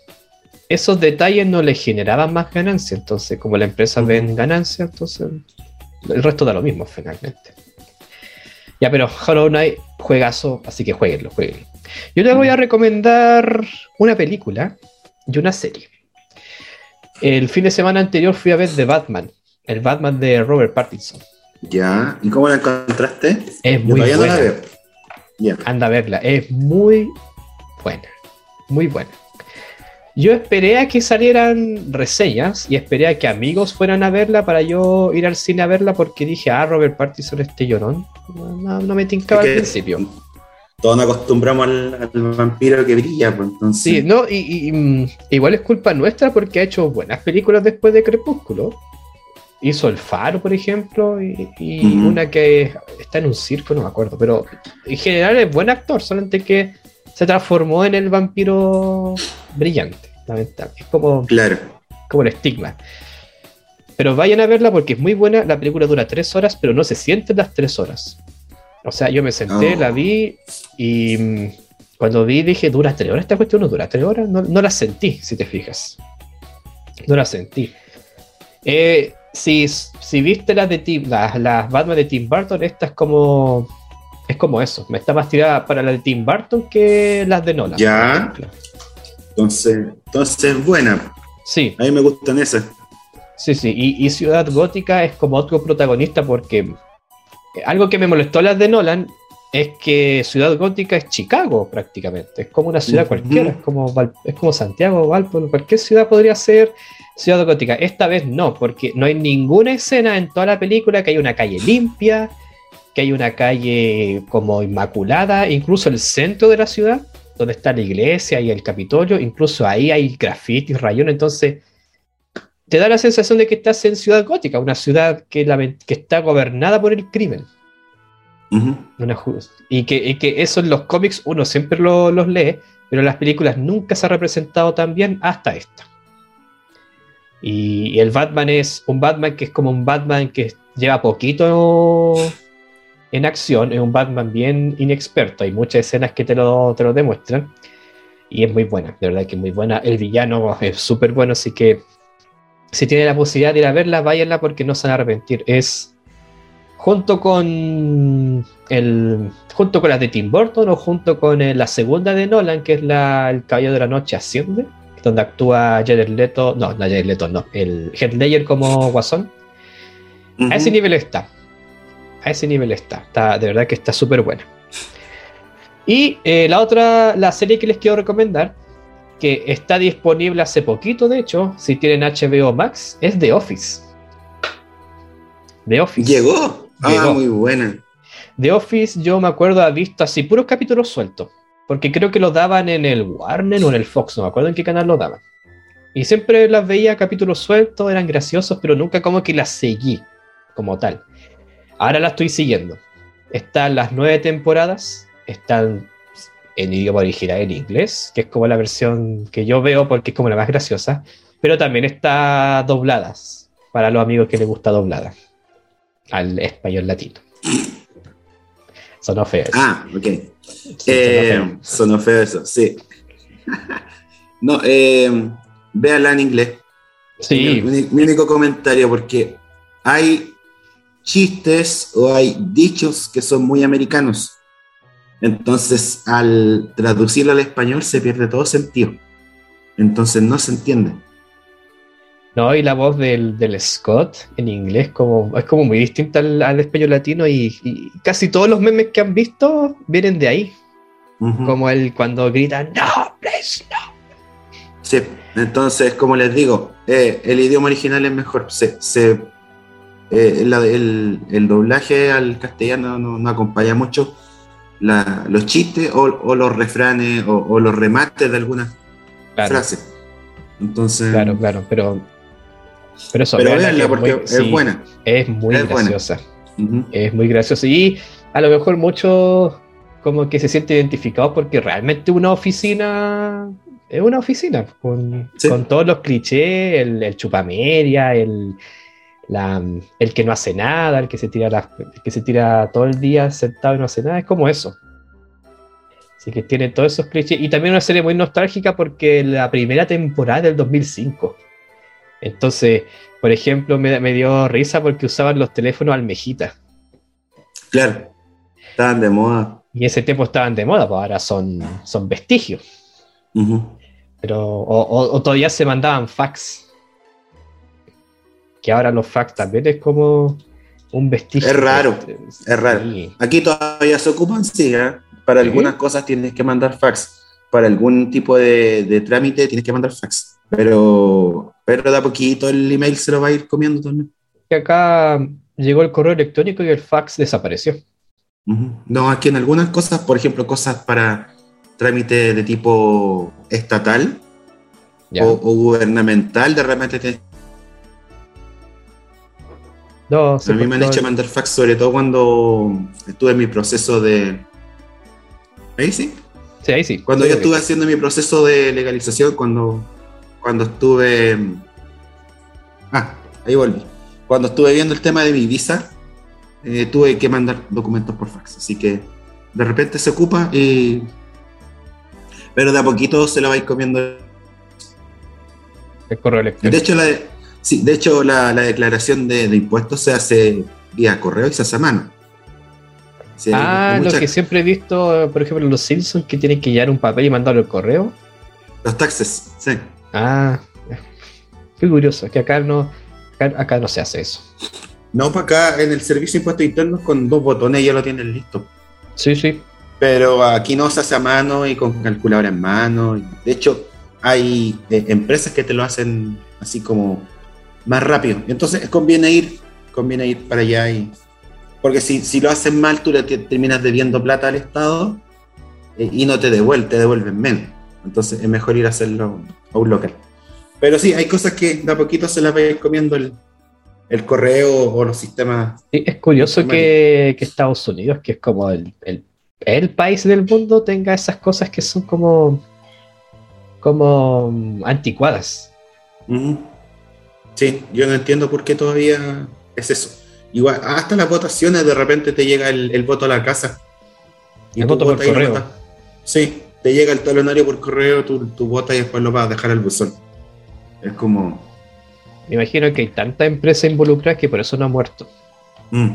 Speaker 1: esos detalles no le generaban más ganancia. Entonces, como la empresa ven ganancia, entonces el resto da lo mismo finalmente. Ya, pero Hollow Knight, juegazo, así que jueguenlo, jueguenlo. Yo les voy a recomendar una película y una serie. El fin de semana anterior fui a ver The Batman, el Batman de Robert Pattinson.
Speaker 2: Ya. ¿Y cómo la encontraste?
Speaker 1: Es muy
Speaker 2: todavía no la
Speaker 1: buena.
Speaker 2: veo.
Speaker 1: Anda a verla, es muy buena, muy buena. Yo esperé a que salieran reseñas y esperé a que amigos fueran a verla para yo ir al cine a verla porque dije, ah, Robert Pattinson este llorón. No, no- no me tincaba
Speaker 2: Es
Speaker 1: al principio.
Speaker 2: Todos nos acostumbramos al, al vampiro que brilla, pues entonces.
Speaker 1: Sí, no, y, y- y, mm, igual es culpa nuestra porque ha hecho buenas películas después de Crepúsculo. Hizo El Faro, por ejemplo, y, una que está en un circo, no me acuerdo, pero en general es buen actor, solamente que se transformó en el vampiro brillante, lamentable. Es como,
Speaker 2: Claro.
Speaker 1: como el estigma. Pero vayan a verla porque es muy buena. La película dura tres horas, pero no se sienten las tres horas. O sea, yo me senté,
Speaker 2: Oh.
Speaker 1: la vi y mm, cuando vi dije, ¿dura tres horas? Esta cuestión no dura tres horas. No, no la sentí, si te fijas. No la sentí. Eh, si, si viste las de Tim, las, las Batman de Tim Burton, esta es como. Es como eso. Me está más tirada para la de Tim Burton que las de Nolan.
Speaker 2: Ya. Entonces, entonces buena.
Speaker 1: Sí,
Speaker 2: A mí me gustan esas.
Speaker 1: Sí, sí, y, y Ciudad Gótica es como otro protagonista porque algo que me molestó las de Nolan es que Ciudad Gótica es Chicago prácticamente, es como una ciudad cualquiera, es como, es como Santiago, Valpo, cualquier ciudad podría ser Ciudad Gótica. Esta vez no, porque no hay ninguna escena en toda la película que haya una calle limpia, que hay una calle como inmaculada, incluso el centro de la ciudad, donde está la iglesia y el Capitolio, incluso ahí hay graffiti, rayones, entonces te da la sensación de que estás en Ciudad Gótica, una ciudad que, que está gobernada por el crimen y, que, que, eso en los cómics uno siempre los lee, pero en las películas nunca se ha representado tan bien hasta esta. Y, el Batman es un Batman que es como un Batman que lleva poquito en acción, es un Batman bien inexperto. Hay muchas escenas que te lo, te lo demuestran. Y es muy buena, de verdad que es muy buena. El villano es súper bueno, así que si tienen la posibilidad de ir a verla, váyanla porque no se van a arrepentir. Es junto con el junto con las de Tim Burton o junto con eh, la segunda de Nolan que es la El Caballo de la Noche Asciende donde actúa Jared Leto no, no Jared Leto no el Heath Ledger como Guasón a ese nivel está a ese nivel está, está de verdad que está súper buena. Y eh, la otra la serie que les quiero recomendar que está disponible hace poquito de hecho si tienen HBO Max es The Office. The Office.
Speaker 2: Llegó Ah, muy buena.
Speaker 1: The Office, yo me acuerdo haber visto así puros capítulos sueltos. Porque creo que lo daban en el Warner o en el Fox, no me acuerdo en qué canal lo daban. Y siempre las veía capítulos sueltos, eran graciosos, pero nunca como que las seguí como tal. Ahora la estoy siguiendo. Están las nueve temporadas, están en idioma original en inglés, que es como la versión que yo veo porque es como la más graciosa, pero también está dobladas para los amigos que les gusta doblada al español latino. Sonó feo.
Speaker 2: Eso. Ah, ok. Eh, sonó, feo. eso, sí. (laughs) no, eh, véanla en inglés.
Speaker 1: Sí.
Speaker 2: Mi, único comentario, porque hay chistes o hay dichos que son muy americanos. Entonces, al traducirlo al español se pierde todo sentido. Entonces no se entiende.
Speaker 1: No, y la voz del, Scott en inglés como, es como muy distinta al, español latino y, casi todos los memes que han visto vienen de ahí. Como el cuando grita, no, please, no.
Speaker 2: Sí, entonces, como les digo, eh, el idioma original es mejor. Se, se eh, el, doblaje al castellano no, acompaña mucho los chistes o, los refranes o, los remates de algunas frases. Entonces,
Speaker 1: claro, claro, pero pero eso,
Speaker 2: porque es, buena.
Speaker 1: Es muy graciosa. Es muy graciosa. Y a lo mejor muchos como que se sienten identificados porque realmente una oficina es una oficina con, todos los clichés, el, chupameria, el, el que no hace nada, el que se tira que se tira todo el día sentado y no hace nada, es como eso. Así que tiene todos esos clichés. Y también una serie muy nostálgica porque la primera temporada del 2005. Entonces, por ejemplo, me, dio risa porque usaban los teléfonos almejitas.
Speaker 2: Claro, estaban de moda.
Speaker 1: Y ese tiempo estaban de moda, pues ahora son, son vestigios. Pero, o, todavía se mandaban fax. Que ahora los fax también es como un vestigio.
Speaker 2: Es raro, es raro. Aquí todavía se ocupan, sí, ¿eh? Para algunas cosas tienes que mandar fax. Para algún tipo de, de trámite tienes que mandar fax. Pero, pero de a poquito el email se lo va a ir comiendo también.
Speaker 1: Y acá llegó el correo electrónico y el fax desapareció.
Speaker 2: No, aquí en algunas cosas, por ejemplo, cosas para trámite de tipo estatal o, gubernamental, de repente No, a mí me han hecho mandar fax, sobre todo cuando estuve en mi proceso de. ¿Ahí sí?
Speaker 1: Sí, ahí sí.
Speaker 2: Cuando yo estuve haciendo mi proceso de legalización, cuando cuando estuve. Ah, ahí volví. Cuando estuve viendo el tema de mi visa, eh, tuve que mandar documentos por fax. Así que de repente se ocupa y. Pero de a poquito se lo va a ir comiendo.
Speaker 1: El correo electrónico.
Speaker 2: De hecho, la, sí, de hecho, la, declaración de, impuestos se hace vía correo y se hace a mano.
Speaker 1: ah, lo que siempre he visto, por ejemplo, en los Simpsons, que tienen que llevar un papel y mandarlo al correo.
Speaker 2: Los taxes, sí.
Speaker 1: Ah, qué curioso, que acá no, acá, no se hace eso.
Speaker 2: No, para acá en el servicio de impuestos internos con dos botones ya lo tienen listo.
Speaker 1: Sí, sí.
Speaker 2: Pero aquí no se hace a mano y con calculadora en mano. De hecho, hay eh, empresas que te lo hacen así como más rápido. Entonces conviene ir, conviene ir para allá y porque si, si lo hacen mal, tú le terminas debiendo plata al Estado eh, y no te devuelven, te devuelven menos. Entonces es mejor ir a hacerlo a un local. Pero sí, hay cosas que de a poquito se las va a ir comiendo el, el correo o los sistemas.
Speaker 1: Sí, es curioso que, que, Estados Unidos, que es como el, el, el, país del mundo, tenga esas cosas que son como, como anticuadas.
Speaker 2: Sí, yo no entiendo por qué todavía es eso. Igual, hasta las votaciones de repente te llega el, el voto a la casa.
Speaker 1: Y el voto por correo.
Speaker 2: Sí, te llega el talonario por correo, tú, tú votas y después lo vas a dejar al buzón. Es como.
Speaker 1: Me imagino que hay tanta empresa involucrada que por eso no ha muerto. Mm.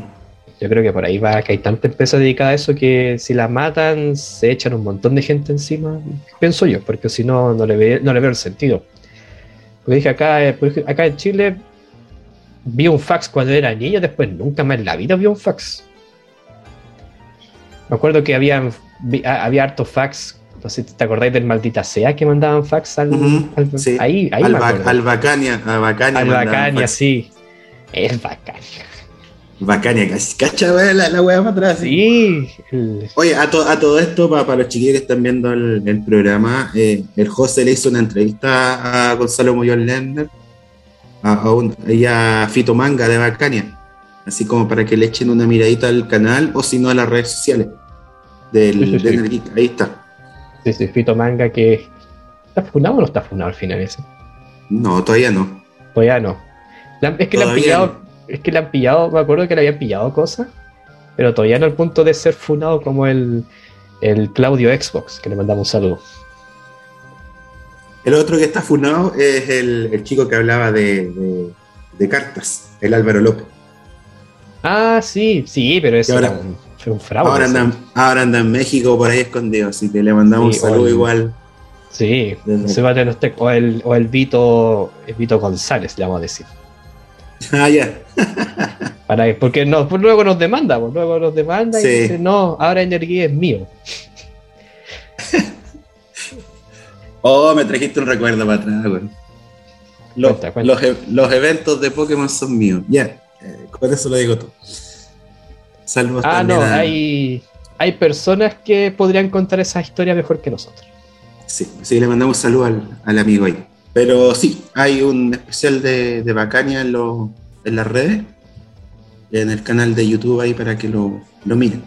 Speaker 1: Yo creo que por ahí va, que hay tanta empresa dedicada a eso que si la matan se echan un montón de gente encima, pienso yo, porque si no, no le, ve, no le veo el sentido. Porque dije acá, eh, acá en Chile vi un fax cuando era niño, después nunca más en la vida vi un fax. Me acuerdo que había, había harto fax, no sé si te acordáis del maldita sea que mandaban fax al,
Speaker 2: ahí, ahí al, al Bacania,
Speaker 1: al Bacania. Al Bacania, sí. Es Bacania.
Speaker 2: Bacania, cacha la, la para atrás.
Speaker 1: Sí.
Speaker 2: Oye, a, a, todo esto, para, los chiquillos que están viendo el, programa, eh, el José le hizo una entrevista a Gonzalo Moyón Lerner a, a, Fito Manga de Bacania, así como para que le echen una miradita al canal o si no a las redes sociales del, (laughs) sí, Ahí está.
Speaker 1: Sí, sí, Fito Manga que ¿está funado o no está funado al final ese?
Speaker 2: No, todavía no.
Speaker 1: Todavía no. es que le han pillado, es que le han pillado, me acuerdo que le habían pillado cosas, pero todavía no al punto de ser funado como el, el Claudio Xbox, que le mandamos un saludo.
Speaker 2: El otro que está funado es el, chico que hablaba de, cartas, el Álvaro López.
Speaker 1: Ah, sí, sí, pero ese ahora, un, fue un fraude.
Speaker 2: Ahora anda, en México por ahí escondido, así que le mandamos un saludo igual.
Speaker 1: Sí, se va a tener o, el, o el Vito, el Vito González, le vamos a decir. (laughs)
Speaker 2: Ah, ya.
Speaker 1: Para, porque no, pues luego nos demanda, pues luego nos demanda y dice, no, ahora Energía es mío. (laughs)
Speaker 2: Oh, me trajiste un recuerdo para atrás, güey. Los, e-, Los, eventos de Pokémon son míos. Ya, eh, con eso lo digo todo.
Speaker 1: Saludos ah, no, hay, hay personas que podrían contar esa historia mejor que nosotros.
Speaker 2: Sí, sí, le mandamos salud al, al amigo ahí. Pero sí, hay un especial de, de Bacania en, en las redes, en el canal de YouTube ahí para que lo, lo miren.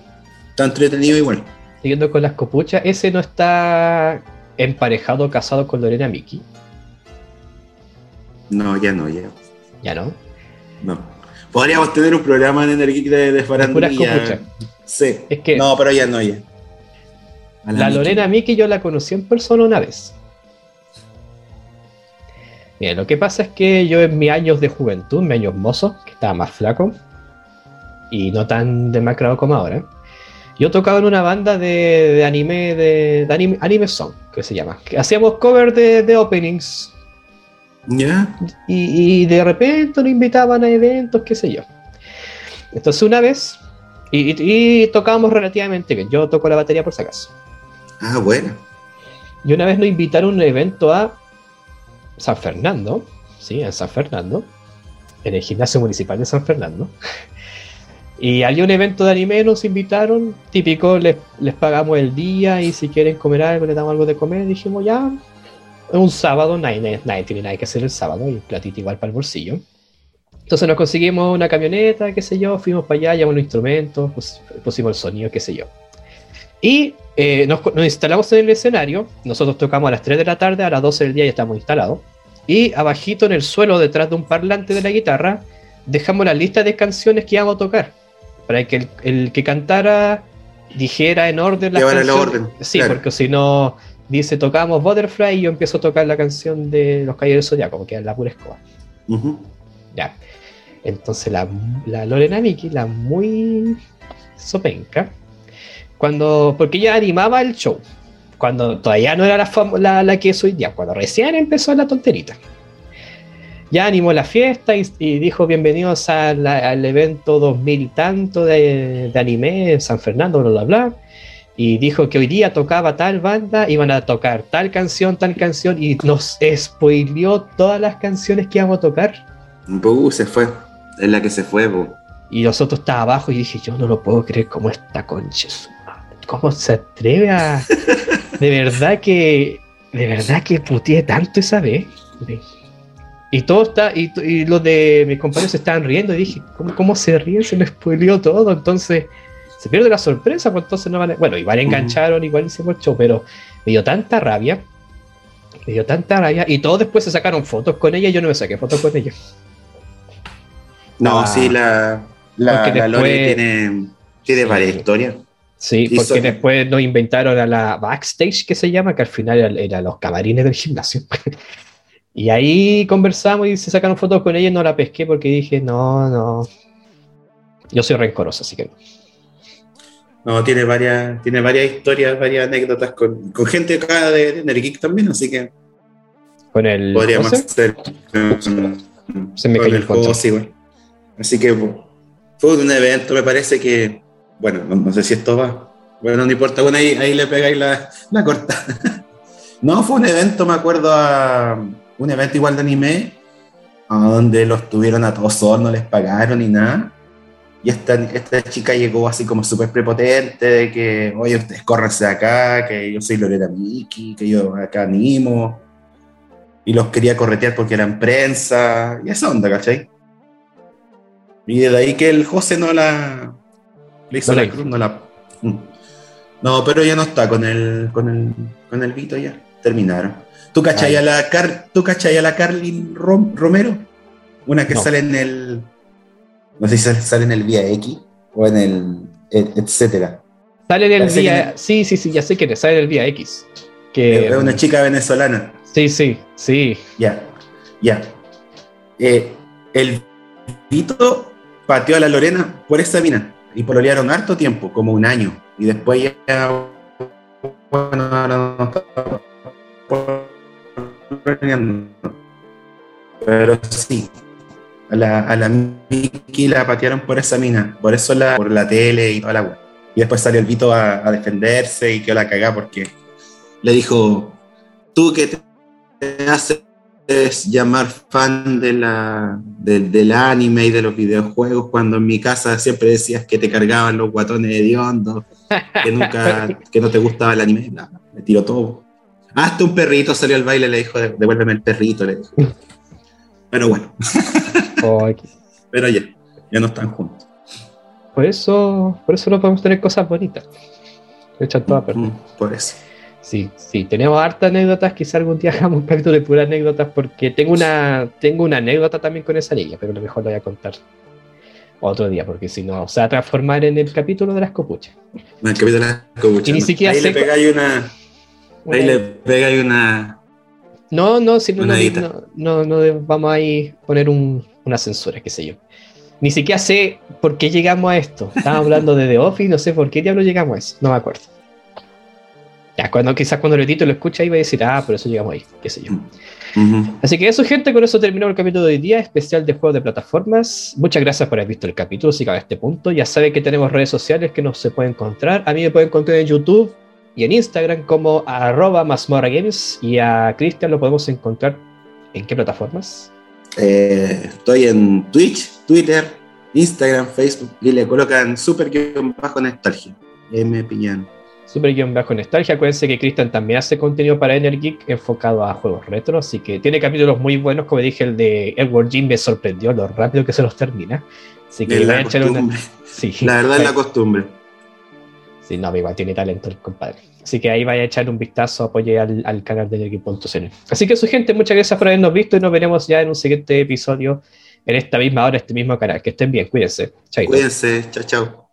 Speaker 2: Está entretenido igual.
Speaker 1: Siguiendo con las copuchas, ese no está emparejado, casado con Lorena Miki?
Speaker 2: No, ya no, ya.
Speaker 1: ¿Ya no?
Speaker 2: No. Podríamos tener un programa en Energeek de, de Sí. Es que no, pero ya no, ya.
Speaker 1: La, Lorena Miki yo la conocí en persona una vez. Mira, lo que pasa es que yo en mis años de juventud, en mis años mozos, que estaba más flaco y no tan demacrado como ahora, yo tocaba en una banda de, anime, de, anime, song, que se llama. Que hacíamos cover de, openings.
Speaker 2: ¿Ya?
Speaker 1: Y, de repente nos invitaban a eventos, qué sé yo. Entonces una vez, y, tocábamos relativamente bien. Yo toco la batería por si acaso.
Speaker 2: Ah, bueno.
Speaker 1: Y una vez nos invitaron a un evento a San Fernando, sí, en San Fernando, en el gimnasio municipal de San Fernando. (laughs) Y había un evento de anime, nos invitaron, típico, les, pagamos el día y si quieren comer algo, les damos algo de comer. Dijimos, ya, un sábado, nadie, nadie, tiene nada que hacer el sábado y un platito igual para el bolsillo. Entonces nos conseguimos una camioneta, qué sé yo, fuimos para allá, llevamos los instrumentos, pusimos el sonido, qué sé yo. Y eh, nos, nos, instalamos en el escenario, nosotros tocamos a las 3 de la tarde, a las 12 del día ya estamos instalados. Y abajito en el suelo, detrás de un parlante de la guitarra, dejamos la lista de canciones que íbamos a tocar para que el, que cantara dijera en orden
Speaker 2: la canción. orden.
Speaker 1: Sí, porque si no dice tocamos Butterfly y yo empiezo a tocar la canción de los Caballeros del Zodiaco, que es la pura escoba. Ya. Entonces la, la Lorena Miki, la muy sopenca, cuando, porque ella animaba el show, cuando todavía no era la, la, la que es hoy día, cuando recién empezó la tonterita. ya animó la fiesta y, y dijo bienvenidos a al evento 2000 tanto de, de anime en San Fernando, bla, bla, bla. Y dijo que hoy día tocaba tal banda, iban a tocar tal canción, tal canción, y nos spoileó todas las canciones que íbamos a tocar.
Speaker 2: Se fue. Es la que se fue.
Speaker 1: Y nosotros estaba abajo y dije, yo no lo puedo creer cómo está concha. ¿Cómo se atreve a... (laughs) De verdad que... De verdad que puteé tanto esa vez. Y todo está... Y, y los de mis compañeros se estaban riendo y dije, ¿cómo, cómo se ríen? Se me spoileó todo. Entonces se pierde la sorpresa, pues entonces no van a... Bueno, igual engancharon, igual hicimos el show, pero me dio tanta rabia. Me dio tanta rabia. Y todos después se sacaron fotos con ella y yo no me saqué fotos con ella.
Speaker 2: No,
Speaker 1: Ah.
Speaker 2: sí, la, la, la Lore tiene, tiene
Speaker 1: Sí.
Speaker 2: varias historias.
Speaker 1: Sí,
Speaker 2: Y
Speaker 1: porque
Speaker 2: son-
Speaker 1: después nos inventaron a la backstage que se llama, que al final era, era los camarines del gimnasio. (laughs) y ahí conversamos y se sacaron fotos con ella y no la pesqué porque dije, no, no. Yo soy rencoroso, así que no.
Speaker 2: No, tiene varias, tiene varias historias, varias anécdotas con, con gente acá de, de también, así que
Speaker 1: Con el.
Speaker 2: podríamos hacer
Speaker 1: Se me
Speaker 2: con
Speaker 1: cayó
Speaker 2: el. José, igual. Así que po, fue un evento, me parece que, bueno, no, no sé si esto va. Bueno, no importa, bueno, ahí, ahí le pegáis la, la corta. (laughs) no, fue un evento, me acuerdo, a un evento igual de anime, a donde los tuvieron a todos solos, no les pagaron ni nada. Y esta, esta chica llegó así como súper prepotente, de que, oye, ustedes córrense de acá, que yo soy Lorena Miki, que yo acá animo. Y los quería corretear porque eran prensa, y esa onda, ¿cachai? Y de ahí que el José no la... Le hizo
Speaker 1: No la
Speaker 2: cruz, no la... Mm. No, pero ya no está con el, con el, con el Vito ya. Terminaron. ¿Tú cachai, a la, Car ¿tú cachai a la Carlin Rom- Romero? Una que
Speaker 1: No.
Speaker 2: sale en el... No sé si sale- en el Vía X o en el... et- etcétera.
Speaker 1: Sale en el
Speaker 2: Parece
Speaker 1: día. Sí, sí, sí, ya sé que sale en el día X. Que,
Speaker 2: Es una chica venezolana.
Speaker 1: Sí, sí, sí.
Speaker 2: Ya, ya. Eh, el Vito pateó a la Lorena por esa mina y pololearon harto tiempo, como un año. Y después ya. Bueno, ahora no está pololeando. Pero sí, a la, a la Miki la patearon por esa mina, por eso la, por la tele y toda la wea. Y después salió el Vito a, a defenderse y quedó la cagada porque le dijo: Tú que te haces llamar fan de la, de- del anime y de los videojuegos cuando en mi casa siempre decías que te cargaban los guatones hediondos, que nunca, (laughs) que no te gustaba el anime, me tiró todo. Hasta un perrito salió al baile y le dijo, devuélveme el perrito, le dijo. Pero bueno, (laughs)
Speaker 1: Ay,
Speaker 2: pero ya, ya no están juntos.
Speaker 1: por eso, por eso no podemos tener cosas bonitas. Echan todas a perder.
Speaker 2: Mm, Por eso.
Speaker 1: Sí, sí, tenemos hartas anécdotas, quizá algún día (laughs) hagamos un capítulo de puras anécdotas, porque tengo una, tengo una anécdota también con esa niña, pero a lo mejor lo voy a contar otro día, porque si no, se va a transformar en el capítulo de las copuchas.
Speaker 2: El capítulo de la copucha,
Speaker 1: Y ni siquiera
Speaker 2: Ahí le pegáis una. Ahí le pegáis una.
Speaker 1: No, no, si no, no, no, no, vamos a ir poner un- una censura, qué sé yo. Ni siquiera sé por qué llegamos a esto. Estábamos hablando de The Office, no sé por qué diablos llegamos a eso, no me acuerdo. Ya, cuando, quizás cuando el edito lo escucha ahí va a decir, ah, por eso llegamos ahí, qué sé yo. Así que eso, gente, con eso terminamos el capítulo de hoy día, especial de juegos de plataformas. Muchas gracias por haber visto el capítulo, si cabe a este punto. Ya saben que tenemos redes sociales que nos se pueden encontrar. A mí me pueden encontrar en YouTube y en Instagram como arroba mazmorra games. Y a Cristian lo podemos encontrar en qué plataformas.
Speaker 2: Eh, estoy en Twitch, Twitter, Instagram, Facebook y le colocan super guion bajo nostalgia. M pillan.
Speaker 1: Super guion bajo nostalgia. Acuérdense que Cristian también hace contenido para Energeek enfocado a juegos retro. Así que tiene capítulos muy buenos. Como dije, el de Edward Jim me sorprendió lo rápido que se los termina. Así que
Speaker 2: la
Speaker 1: a echar una. (laughs) Sí,
Speaker 2: La verdad es la costumbre.
Speaker 1: Sí, no, igual tiene talento el compadre. Así que ahí vaya a echar un vistazo, apoye al, al canal de Energeek.cl. Así que su gente, muchas gracias por habernos visto y nos veremos ya en un siguiente episodio en esta misma hora, este mismo canal. Que estén bien, cuídense. Chaito.
Speaker 2: Cuídense, chao, chao.